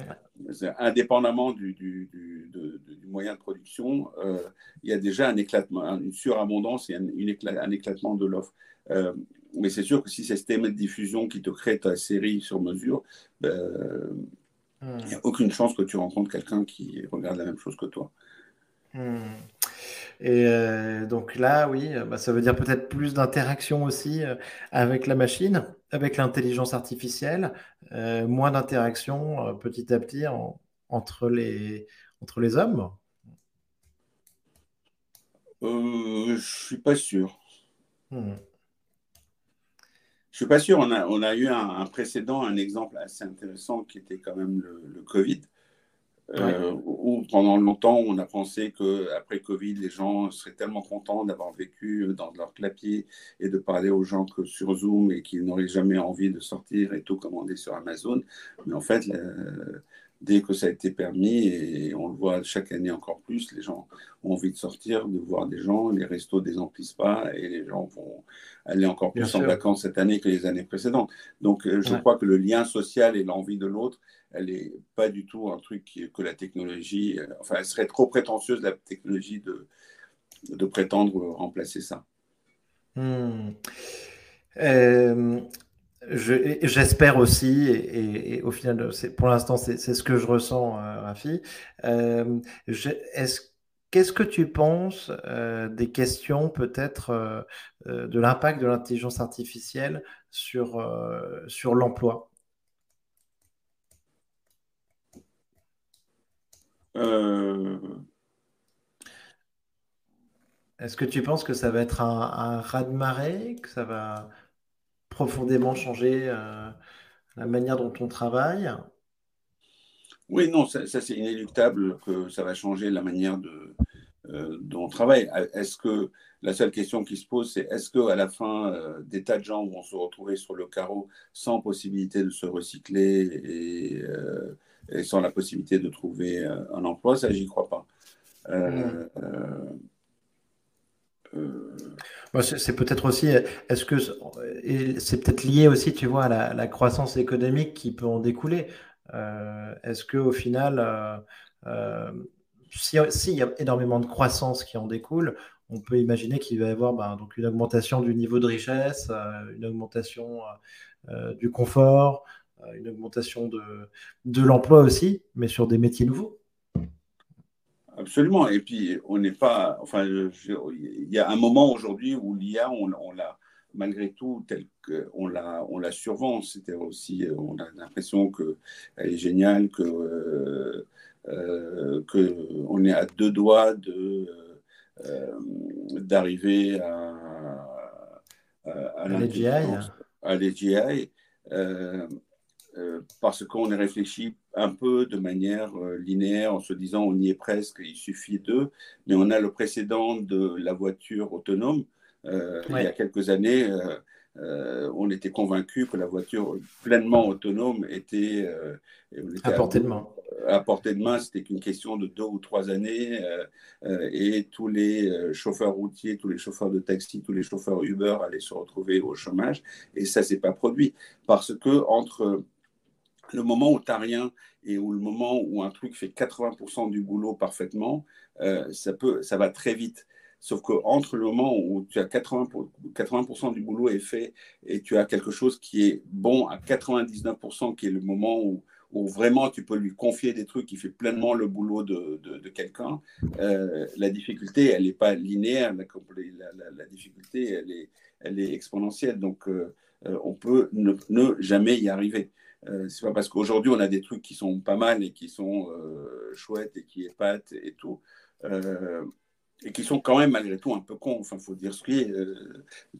indépendamment du, du, du, du, moyen de production, euh, il y a déjà un éclatement, une surabondance et un, une un éclatement de l'offre. Euh, mais c'est sûr que si c'est ce thème de diffusion qui te crée ta série sur mesure, ben, il n'y a aucune chance que tu rencontres quelqu'un qui regarde la même chose que toi. Hmm. Et donc là, oui, bah, ça veut dire peut-être plus d'interaction aussi avec la machine, avec l'intelligence artificielle, moins d'interaction petit à petit entre, les, entre les hommes. Je je suis pas sûr. Hmm. Je suis pas sûr. On a, on a eu un, précédent, un exemple assez intéressant qui était quand même le, Covid. Euh, où pendant longtemps on a pensé qu'après Covid, les gens seraient tellement contents d'avoir vécu dans leur clapier et de parler aux gens que sur Zoom et qu'ils n'auraient jamais envie de sortir et tout commander sur Amazon. Mais en fait, dès que ça a été permis, et on le voit chaque année encore plus, les gens ont envie de sortir, de voir des gens, les restos ne désemplissent pas et les gens vont aller encore plus en vacances cette année que les années précédentes. Donc euh, je crois que le lien social et l'envie de l'autre, elle n'est pas du tout un truc que la technologie, euh, enfin elle serait trop prétentieuse la technologie de, de prétendre remplacer ça. Hmm. Euh, J'espère aussi, et, au final, pour l'instant, c'est ce que je ressens, euh, Rafi. Euh, Qu'est-ce que tu penses euh, des questions peut-être de l'impact de l'intelligence artificielle sur, sur l'emploi? Est-ce que tu penses que ça va être un, un raz-de-marée, que ça va profondément changer euh, la manière dont on travaille Oui, non, ça, c'est inéluctable que ça va changer la manière de, euh, dont on travaille. Est-ce que la seule question qui se pose, c'est est-ce qu'à la fin, euh, des tas de gens vont se retrouver sur le carreau sans possibilité de se recycler et, sans la possibilité de trouver un emploi? Ça, j'y crois pas. Mmh. C'est peut-être aussi, est-ce que c'est peut-être lié aussi, tu vois, à la, croissance économique qui peut en découler. Euh, est-ce que au final, euh, euh, s'il y a énormément de croissance qui en découle, on peut imaginer qu'il va y avoir ben, donc une augmentation du niveau de richesse, une augmentation du confort, une augmentation de, de l'emploi aussi, mais sur des métiers nouveaux. Absolument. Et puis, on n'est pas. Enfin, il y a un moment aujourd'hui où l'IA, on, l'a, malgré tout, tel qu'on la, on la survend. C'était aussi. On a l'impression qu'elle est géniale, que, euh, euh, que on est à deux doigts de, euh, d'arriver à, à, à À l'AGI. Euh, parce qu'on est réfléchi un peu de manière euh, linéaire en se disant on y est presque, il suffit d'eux, mais on a le précédent de la voiture autonome. Euh, il y a quelques années, on était convaincu que la voiture pleinement autonome était, à portée de main. À portée de main, c'était qu'une question de deux ou trois années, et tous les chauffeurs routiers, tous les chauffeurs de taxi, tous les chauffeurs Uber allaient se retrouver au chômage, et ça s'est pas produit parce que entre le moment où tu n'as rien et où le moment où un truc fait 80% du boulot parfaitement, euh, ça, peut, ça va très vite. Sauf qu'entre le moment où tu as 80%, 80 du boulot est fait et tu as quelque chose qui est bon à 99%, qui est le moment où, où vraiment tu peux lui confier des trucs qui fait pleinement le boulot de, de, quelqu'un, euh, la difficulté, elle n'est pas linéaire. La, difficulté, elle est, elle est exponentielle. Donc, euh, on peut ne, ne, jamais y arriver. Euh, c'est pas parce qu'aujourd'hui on a des trucs qui sont pas mal et qui sont euh, chouettes et qui épatent et tout, euh, et qui sont quand même malgré tout un peu cons. Enfin, faut dire ce qui est.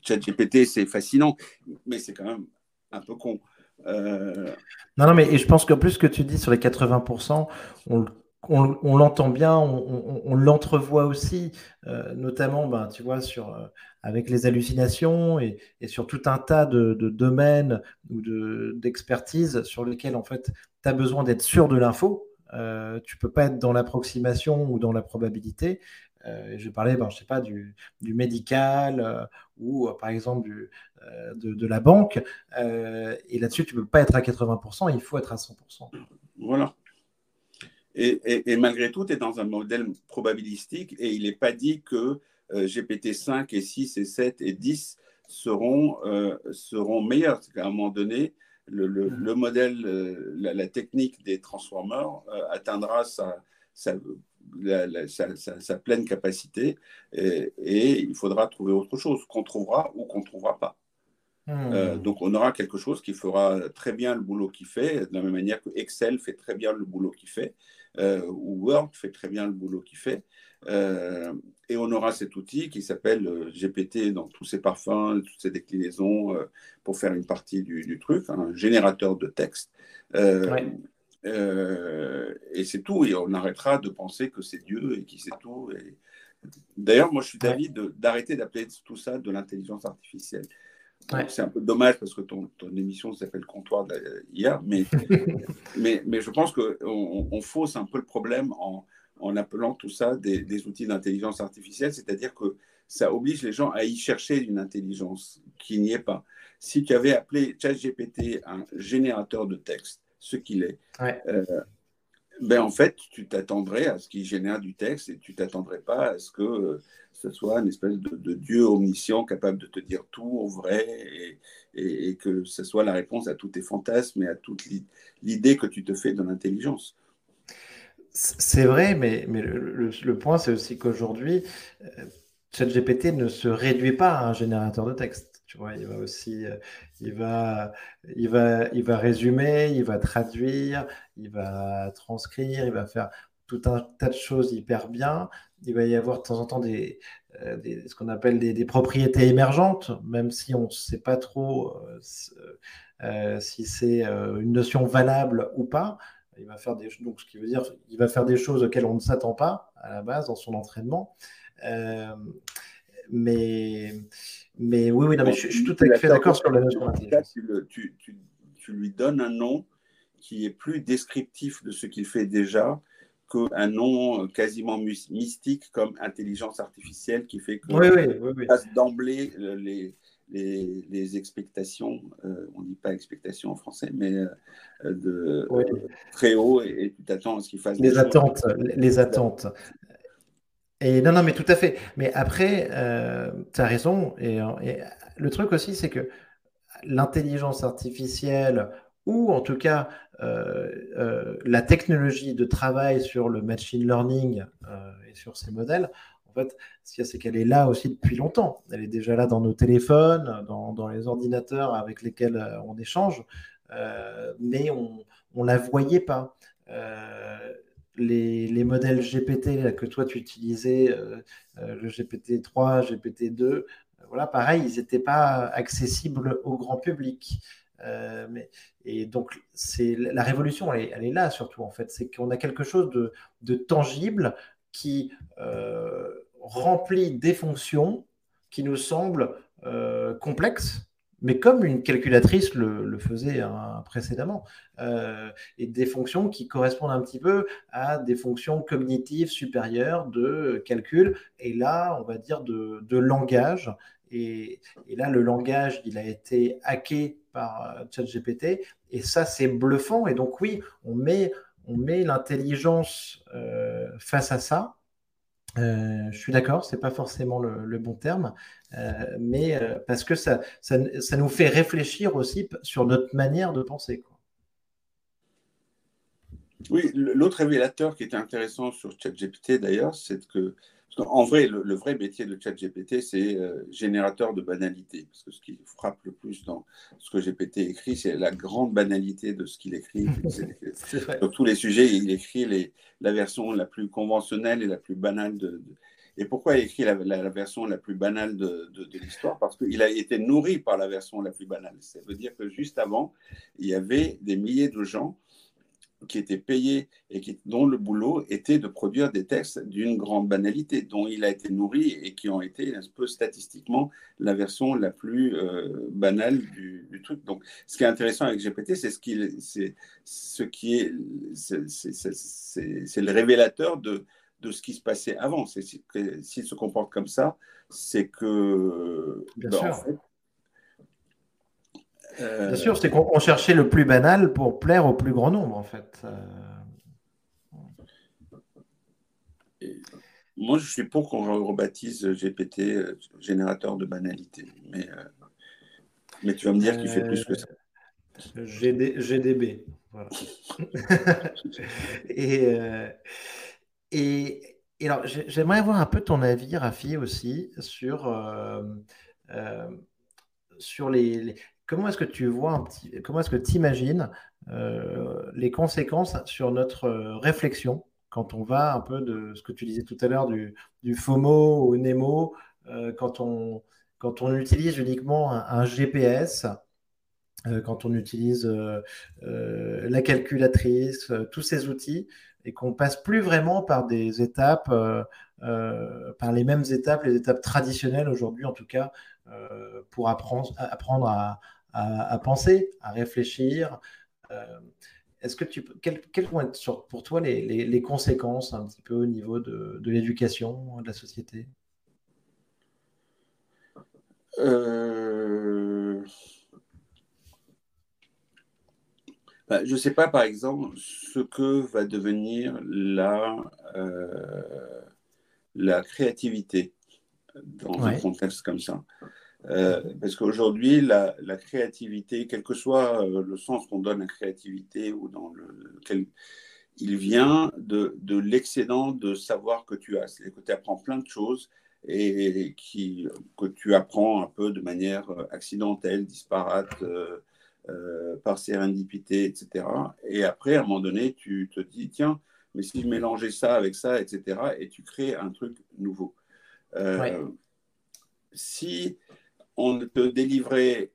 ChatGPT, c'est fascinant, mais c'est quand même un peu con. Non, non, mais je pense qu'en plus, ce que tu dis sur les 80%, on, on, l'entend bien, on, l'entrevoit aussi, notamment, ben, tu vois, sur, avec les hallucinations et, sur tout un tas de, domaines ou d'expertise sur lesquels en fait tu as besoin d'être sûr de l'info. Euh, tu peux pas être dans l'approximation ou dans la probabilité. Euh, je parlais, ben, je sais pas, du, médical euh, ou euh, par exemple du, de, la banque. et là-dessus, tu peux pas être à 80%, il faut être à 100%. Voilà. Et, et malgré tout, tu es dans un modèle probabilistique et il n'est pas dit que euh, GPT 5 et 6 et 7 et 10 seront, euh, seront meilleurs. À un moment donné, le, le, mm. modèle, euh, la, technique des transformers atteindra sa, sa, pleine capacité et, il faudra trouver autre chose qu'on trouvera ou qu'on ne trouvera pas. Euh, hmm. donc on aura quelque chose qui fera très bien le boulot qu'il fait, de la même manière que Excel fait très bien le boulot qu'il fait, euh, ou Word fait très bien le boulot qu'il fait. Euh, et on aura cet outil qui s'appelle GPT dans tous ses parfums, toutes ses déclinaisons, pour faire une partie du, truc, un générateur de texte. et c'est tout, et on arrêtera de penser que c'est Dieu et qui sait tout. Et... D'ailleurs, moi je suis d'avis d'arrêter d'appeler tout ça de l'intelligence artificielle. C'est un peu dommage parce que ton, ton émission s'appelle Comptoir d'IA, mais, mais, mais, je pense qu'on on fausse un peu le problème en, en appelant tout ça des, des outils d'intelligence artificielle, c'est-à-dire que ça oblige les gens à y chercher une intelligence qui n'y est pas. Si tu avais appelé ChatGPT un générateur de texte, ce qu'il est, euh, ben en fait, tu t'attendrais à ce qu'il génère du texte et tu t'attendrais pas à ce que ce soit une espèce de, Dieu omniscient capable de te dire tout au vrai et, que ce soit la réponse à tous tes fantasmes et à toute l'idée que tu te fais de l'intelligence. C'est vrai, mais, mais le, point, c'est aussi qu'aujourd'hui, euh, ChatGPT ne se réduit pas à un générateur de texte. Tu vois, il va aussi, euh, il va, il va, il va résumer, il va traduire, il va transcrire, il va faire tout un tas de choses hyper bien. Il va y avoir de temps en temps des, euh, ce qu'on appelle des, propriétés émergentes, même si on ne sait pas trop euh, si c'est une notion valable ou pas. Il va faire des, donc ce qui veut dire, il va faire des choses auxquelles on ne s'attend pas à la base dans son entraînement. Mais mais oui, oui, non, mais je, suis tout à fait d'accord sur la notion tu, tu, tu, lui donnes un nom qui est plus descriptif de ce qu'il fait déjà qu'un nom quasiment mystique comme intelligence artificielle qui fait que oui, oui, oui, passe d'emblée euh, les, les, les, expectations, euh, on ne dit pas expectations en français, mais euh, de très haut et, tu t'attends à ce qu'il fasse les attentes, les attentes. Et non, non, mais tout à fait. Mais après, euh, tu as raison. Et, le truc aussi, c'est que l'intelligence artificielle, ou en tout cas euh, euh, la technologie de travail sur le machine learning et sur ces modèles, en fait, ce c'est qu'elle est là aussi depuis longtemps. Elle est déjà là dans nos téléphones, dans, dans les ordinateurs avec lesquels on échange, mais on ne la voyait pas les, modèles GPT que toi tu utilisais, euh, euh, le GPT-3, GPT-2, euh, voilà, pareil, ils n'étaient pas accessibles au grand public. et donc, c'est la révolution, elle est, là surtout en fait, c'est qu'on a quelque chose de, tangible qui remplit des fonctions qui nous semblent complexes, mais comme une calculatrice le, faisait hein, précédemment, euh, et des fonctions qui correspondent un petit peu à des fonctions cognitives supérieures de calcul, et là, on va dire de, langage. Et, là, le langage, il a été hacké par euh, ChatGPT, et ça, c'est bluffant. Et donc, oui, on met, on met l'intelligence euh, face à ça, euh, je suis d'accord, c'est pas forcément le, bon terme, euh, mais euh, parce que ça, ça, nous fait réfléchir aussi sur notre manière de penser. Oui, l'autre révélateur qui était intéressant sur ChatGPT d'ailleurs, c'est que en vrai, le, vrai métier de ChatGPT, c'est euh, générateur de banalité. Parce que ce qui frappe le plus dans ce que GPT écrit, c'est la grande banalité de ce qu'il écrit. Sur tous les sujets, il écrit les, la version la plus conventionnelle et la plus banale de. Et pourquoi il écrit la, version la plus banale de, de l'histoire? Parce qu'il a été nourri par la version la plus banale. Ça veut dire que juste avant, il y avait des milliers de gens qui étaient payés et qui, dont le boulot était de produire des textes d'une grande banalité, dont il a été nourri et qui ont été un peu statistiquement la version la plus euh, banale du, truc. Donc, ce qui est intéressant avec GPT, c'est ce qui, c'est ce qui est, c'est le révélateur de, de ce qui se passait avant. S'il se comporte comme ça, c'est que, ben. Euh, Bien sûr, c'est qu'on cherchait le plus banal pour plaire au plus grand nombre, en fait. Euh, moi, je suis pour qu'on rebaptise GPT euh, générateur de banalité. Mais, mais tu vas me dire qu'il fait plus que ça. GDB. Voilà. et, et, alors, j'aimerais avoir un peu ton avis, Rafi, aussi, sur, sur les, comment est-ce que tu vois un petit, comment est-ce que tu imagines les conséquences sur notre réflexion quand on va un peu de ce que tu disais tout à l'heure du, FOMO au NEMO, quand, on, quand on utilise uniquement un GPS euh, quand on utilise euh, euh, la calculatrice, tous ces outils, et qu'on passe plus vraiment par des étapes, par les mêmes étapes, les étapes traditionnelles aujourd'hui en tout cas, pour apprendre à, penser, à réfléchir. Est-ce que tu quelles, vont être pour toi les, conséquences un petit peu au niveau de, de l'éducation de la société? Bah, je ne sais pas, par exemple, ce que va devenir la, euh, la créativité dans un contexte comme ça. Euh, parce qu'aujourd'hui, la, la, créativité, quel que soit euh, le sens qu'on donne à la créativité ou dans lequel il vient de, de l'excédent de savoir que tu as. C'est-à-dire que tu apprends plein de choses et qui, que tu apprends un peu de manière accidentelle, disparate, euh, par sérendipité, etc. Et après, à un moment donné, tu te dis, tiens, mais si je mélangeais ça avec ça, etc., et tu crées un truc nouveau. Euh, si on ne te délivrait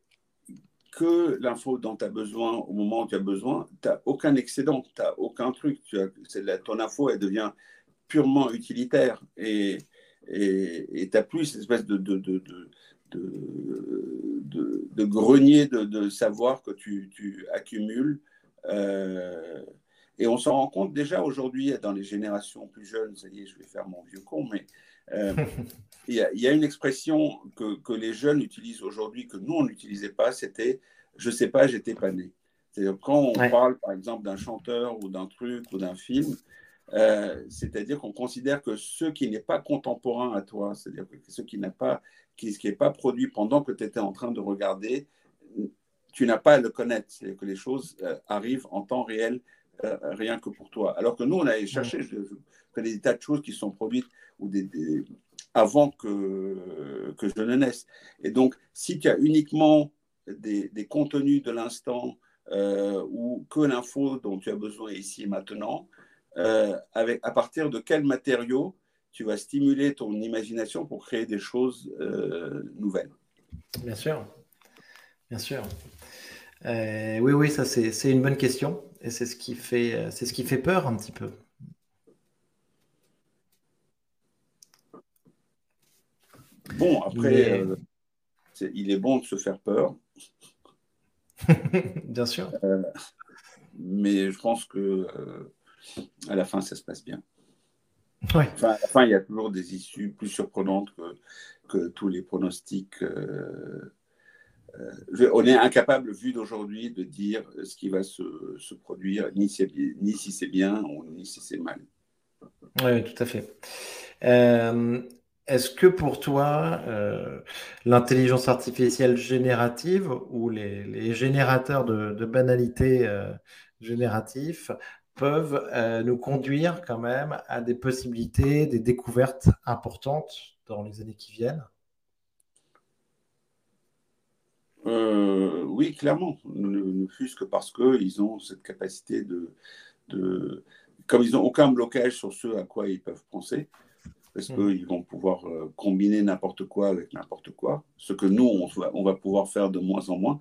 que l'info dont tu as besoin au moment où tu as besoin, tu n'as aucun excédent, tu n'as aucun truc. Tu as, ton info, elle devient purement utilitaire et tu n'as plus cette espèce de, de, grenier de, savoir que tu, accumules. Euh, et on s'en rend compte déjà aujourd'hui dans les générations plus jeunes. Ça y est, je vais faire mon vieux con, mais il y, a une expression que, que les jeunes utilisent aujourd'hui que nous, on n'utilisait pas, c'était je sais pas, j'étais pas né. C'est-à-dire quand on parle par exemple d'un chanteur ou d'un truc ou d'un film, euh, c'est-à-dire qu'on considère que ce qui n'est pas contemporain à toi, c'est-à-dire que ce qui n'a pas qui n'est pas produit pendant que tu étais en train de regarder, tu n'as pas à le connaître. C'est-à-dire que les choses euh, arrivent en temps réel, euh, rien que pour toi. Alors que nous, on a cherché, je, connais des tas de choses qui sont produites ou des, avant que, que je ne naisse. Et donc, si tu as uniquement des, des contenus de l'instant euh, ou que l'info dont tu as besoin ici et maintenant, avec, à partir de quels matériaux tu vas stimuler ton imagination pour créer des choses euh, nouvelles? Bien sûr, bien sûr. Euh, oui, oui, ça c'est une bonne question et c'est ce qui fait c'est ce qui fait peur un petit peu. Bon, après, euh, il est bon de se faire peur. bien sûr. mais je pense que à la fin, ça se passe bien. Enfin, il y a toujours des issues plus surprenantes que, tous les pronostics. Euh, euh, on est incapable, vu d'aujourd'hui, de dire ce qui va se, produire, ni, si c'est bien ou ni si c'est mal. Oui, tout à fait. Euh, est-ce que pour toi, l'intelligence artificielle générative ou les, générateurs de, banalités génératifs peuvent euh, nous conduire quand même à des possibilités, des découvertes importantes dans les années qui viennent? Euh, Oui, clairement. Ne, fût-ce que parce qu'ils ont cette capacité de, de comme ils n'ont aucun blocage sur ce à quoi ils peuvent penser, parce mm. qu'ils vont pouvoir euh, combiner n'importe quoi avec n'importe quoi, ce que nous, on va, on va, pouvoir faire de moins en moins.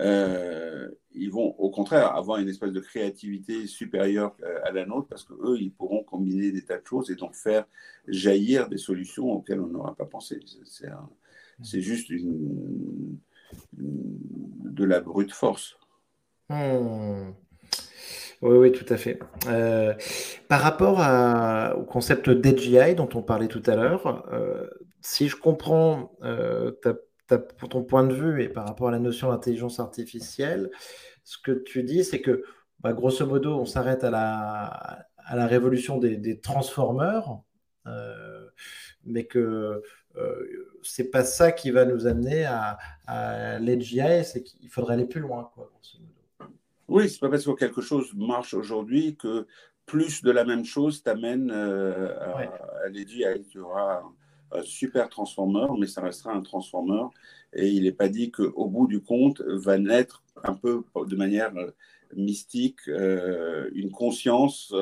Euh, ils vont au contraire avoir une espèce de créativité supérieure à la nôtre, parce qu'eux, ils pourront combiner des tas de choses et donc faire jaillir des solutions auxquelles on n'aura pas pensé. C'est mm. juste une, de la brute force. Mm. Oui, oui, tout à fait. Euh, par rapport au concept d'AGI dont on parlait tout à l'heure, euh, si je comprends euh, ton point de vue et par rapport à la notion d'intelligence artificielle, ce que tu dis, c'est que bah, grosso modo, on s'arrête à la, à la révolution des, transformeurs, mais que c'est pas ça qui va nous amener à, à l'AGI, c'est qu'il faudrait aller plus loin, quoi. Oui, c'est pas parce que quelque chose marche aujourd'hui que plus de la même chose t'amène à, à Tu auras un, super transformer, mais ça restera un transformer. Et il n'est pas dit qu'au bout du compte va naître un peu de manière mystique une conscience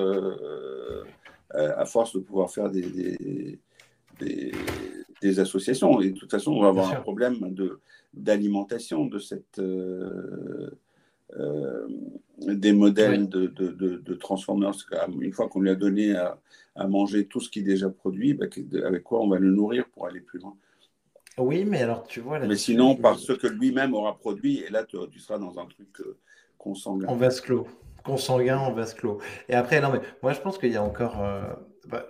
à force de pouvoir faire des, des, associations. Et de toute façon, on va avoir un problème d'alimentation de, cette. Euh, des modèles de, de, de, Transformers. Une fois qu'on lui a donné à, manger tout ce qui est déjà produit, bah, avec quoi on va le nourrir pour aller plus loin? Oui, mais alors tu vois. mais sinon, par ce que lui-même aura produit, et là tu, seras dans un truc euh, consanguin. En vase clos. Consanguin en vase clos. Et après, non, mais moi je pense qu'il y a encore. Euh, bah,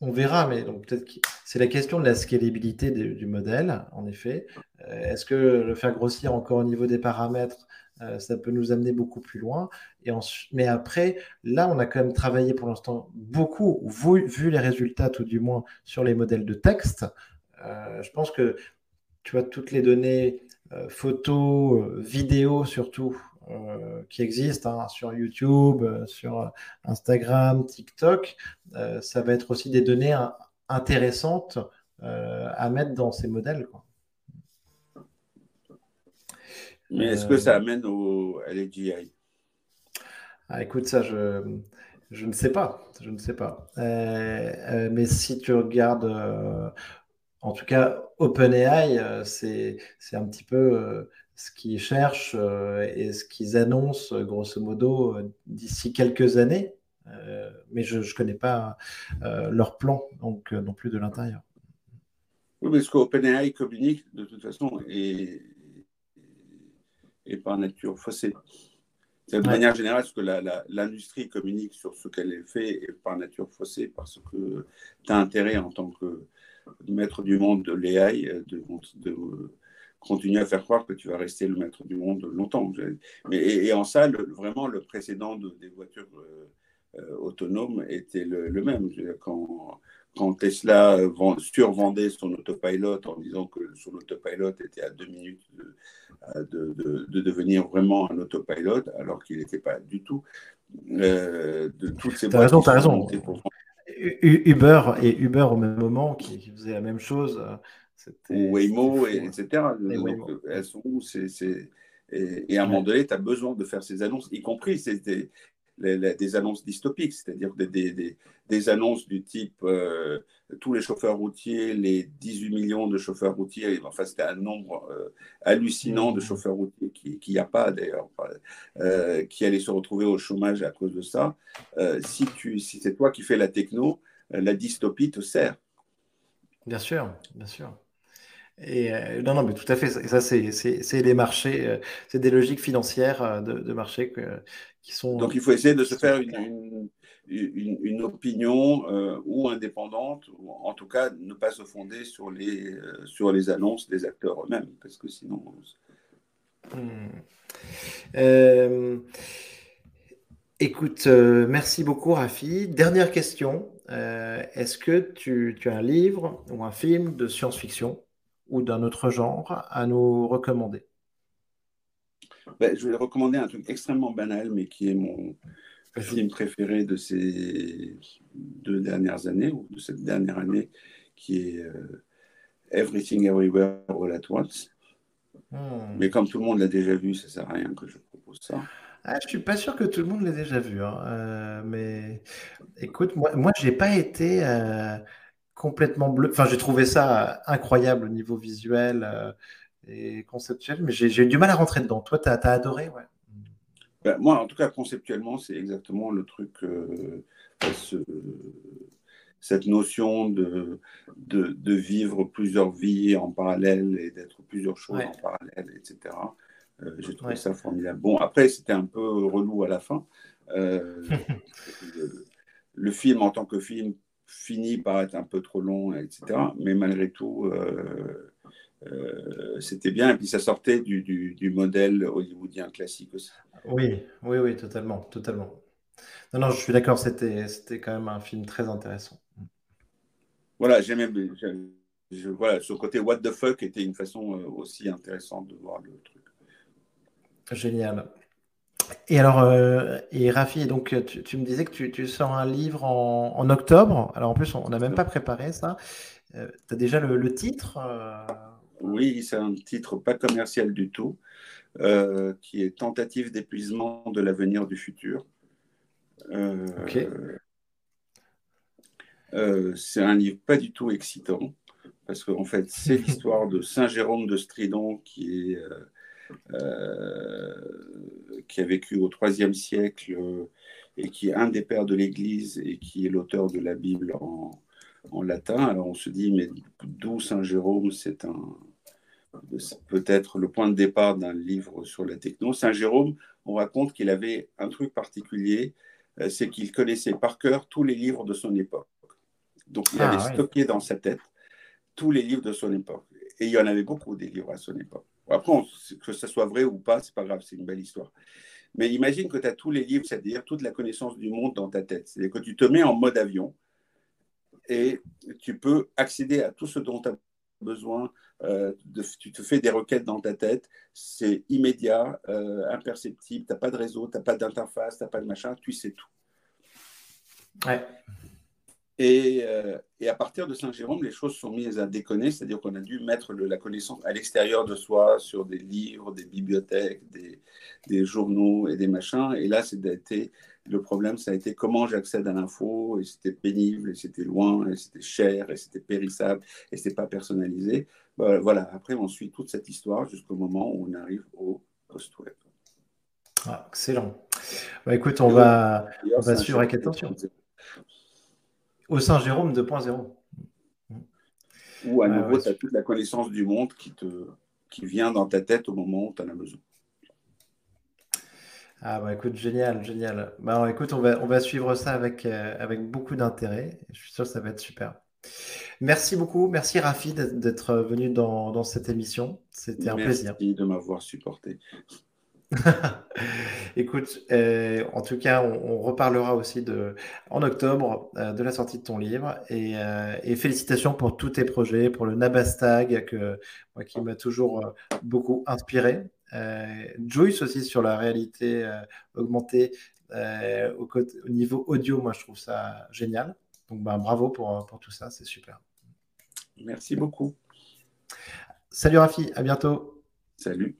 on verra, mais donc peut-être que c'est la question de la scalabilité du modèle, en effet. Est-ce que le faire grossir encore au niveau des paramètres euh, ça peut nous amener beaucoup plus loin? Et mais après, là, on a quand même travaillé pour l'instant beaucoup, vu, les résultats tout du moins sur les modèles de texte. Euh, je pense que tu vois toutes les données euh, photos, vidéos surtout, qui existent hein, sur YouTube, sur Instagram, TikTok, ça va être aussi des données intéressantes à mettre dans ces modèles. Quoi. Mais est-ce que ça euh, amène au LGI ah, Écoute, ça, je, je ne sais pas. Je ne sais pas. Euh, euh, mais si tu regardes, en tout cas, OpenAI, c'est un petit peu ce qu'ils cherchent et ce qu'ils annoncent, grosso modo, d'ici quelques années. mais je ne connais pas leur plan, donc non plus de l'intérieur. Oui, mais ce qu'OpenAI communique, de toute façon, est par nature faussée. De manière générale, ce que l'industrie communique sur ce qu'elle fait est par nature faussée parce que tu as intérêt en tant que maître du monde de l'AI de, de, continuer à faire croire que tu vas rester le maître du monde longtemps. Mais, et, en ça, vraiment, le précédent des voitures euh, euh, autonomes était le, le même. Quand, quand Tesla survendait son autopilot en disant que son autopilot était à deux minutes de, de, devenir vraiment un autopilot, alors qu'il n'était pas du tout. Euh, de toutes ces as raison, as raison. Uber et Uber au même moment qui, qui faisaient la même chose. Ou Waymo, et, etc. elles sont où et, et, à un moment donné, tu as besoin de faire ces annonces, y compris c'était des annonces dystopiques, c'est-à-dire des, des, annonces du type euh, tous les chauffeurs routiers, les 18 millions de chauffeurs routiers, enfin c'était un nombre euh, hallucinant de mmh. chauffeurs routiers qui n'y a pas d'ailleurs, euh, qui allaient se retrouver au chômage à cause de ça. si tu, si c'est toi qui fais la techno, la dystopie te sert. Bien sûr, bien sûr. Et non, non, mais tout à fait. Ça, c'est les marchés, c'est des logiques financières de, de marché que, donc il faut essayer de se faire une, une, opinion euh, ou indépendante, ou en tout cas ne pas se fonder sur les, euh, sur les annonces des acteurs eux-mêmes, parce que sinon... Hmm. Euh, écoute, merci beaucoup Rafi. Dernière question. Est-ce que tu, tu, as un livre ou un film de science-fiction? Ou d'un autre genre à nous recommander? Ben, je vais recommander un truc extrêmement banal, mais qui est mon film préféré de ces deux dernières années, ou de cette dernière année, qui est euh, Everything Everywhere All at Once. Hmm. Mais comme tout le monde l'a déjà vu, ça ne sert à rien que je propose ça. Ah, je suis pas sûr que tout le monde l'ait déjà vu, hein. euh, mais écoute, moi, moi j'ai pas été euh, complètement bleu. Enfin, j'ai trouvé ça incroyable au niveau visuel et conceptuel, mais j'ai eu du mal à rentrer dedans. Toi, tu as, adoré ouais. Ben, moi, en tout cas, conceptuellement, c'est exactement le truc, euh, cette notion de, de, vivre plusieurs vies en parallèle et d'être plusieurs choses en parallèle, etc. Euh, j'ai trouvé ça formidable. Bon, après, c'était un peu relou à la fin. Euh, le, film, en tant que film, finit par être un peu trop long, etc. Mais malgré tout, euh, c'était bien. Et puis ça sortait du, du, modèle hollywoodien classique aussi. Oui, oui, oui, totalement, totalement. Non, non, je suis d'accord, c'était, c'était quand même un film très intéressant. Voilà, j'aimais, je, voilà, ce côté what the fuck était une façon euh, aussi intéressante de voir le truc. Génial. Et alors, euh, et Rafi, donc tu, me disais que tu, sors un livre en, octobre. Alors en plus, on n'a même pas préparé ça. tu as déjà le, titre Oui, c'est un titre pas commercial du tout, qui est Tentative d'épuisement de l'avenir du futur. ok. c'est un livre pas du tout excitant parce qu'en fait, c'est l'histoire de Saint Jérôme de Stridon qui, est, euh, euh, qui a vécu au IIIe siècle euh, et qui est un des pères de l'Église et qui est l'auteur de la Bible en, en, latin. Alors on se dit, mais d'où Saint Jérôme? C'est un peut-être le point de départ d'un livre sur la techno. Saint Jérôme, on raconte qu'il avait un truc particulier, c'est qu'il connaissait par cœur tous les livres de son époque. Donc il ah, avait stocké dans sa tête tous les livres de son époque. Et il y en avait beaucoup des livres à son époque. Après, que ce soit vrai ou pas, c'est pas grave, c'est une belle histoire. Mais imagine que tu as tous les livres, c'est-à-dire toute la connaissance du monde dans ta tête. C'est-à-dire que tu te mets en mode avion et tu peux accéder à tout ce dont tu as besoin. Euh, tu te fais des requêtes dans ta tête, c'est immédiat, euh, imperceptible, tu n'as pas de réseau, tu n'as pas d'interface, tu n'as pas de machin, tu sais tout. Ouais. Euh, et, à partir de Saint-Jérôme, les choses sont mises à déconner, c'est-à-dire qu'on a dû mettre la connaissance à l'extérieur de soi, sur des livres, des bibliothèques, des, journaux et des machins. Et là, c'était le problème, ça a été comment j'accède à l'info, et c'était pénible, et c'était loin, et c'était cher, et c'était périssable, et c'était pas personnalisé. Bah, voilà, après, on suit toute cette histoire jusqu'au moment où on arrive au post-web. Ah, excellent. Bah, écoute, on va, on va suivre avec attention. Au Saint-Jérôme 2.0. Ou à nouveau, tu as toute la connaissance du monde qui, te, qui vient dans ta tête au moment où tu en as besoin. Ah bah écoute, génial, génial. Bah écoute, on va, on va suivre ça avec, euh, avec beaucoup d'intérêt. Je suis sûr que ça va être super. Merci beaucoup. Merci Rafi d'être venu dans, dans, cette émission. C'était un plaisir. Merci de m'avoir supporté. Écoute, euh, en tout cas, on, reparlera aussi de, en octobre euh, de la sortie de ton livre euh, et, félicitations pour tous tes projets, pour le Nabastag que, moi, qui m'a toujours beaucoup inspiré. Joyce aussi sur la réalité augmentée au, au, niveau audio, moi je trouve ça génial. Donc ben, bravo pour, pour tout ça, c'est super. Merci beaucoup. Salut Rafi, à bientôt. Salut.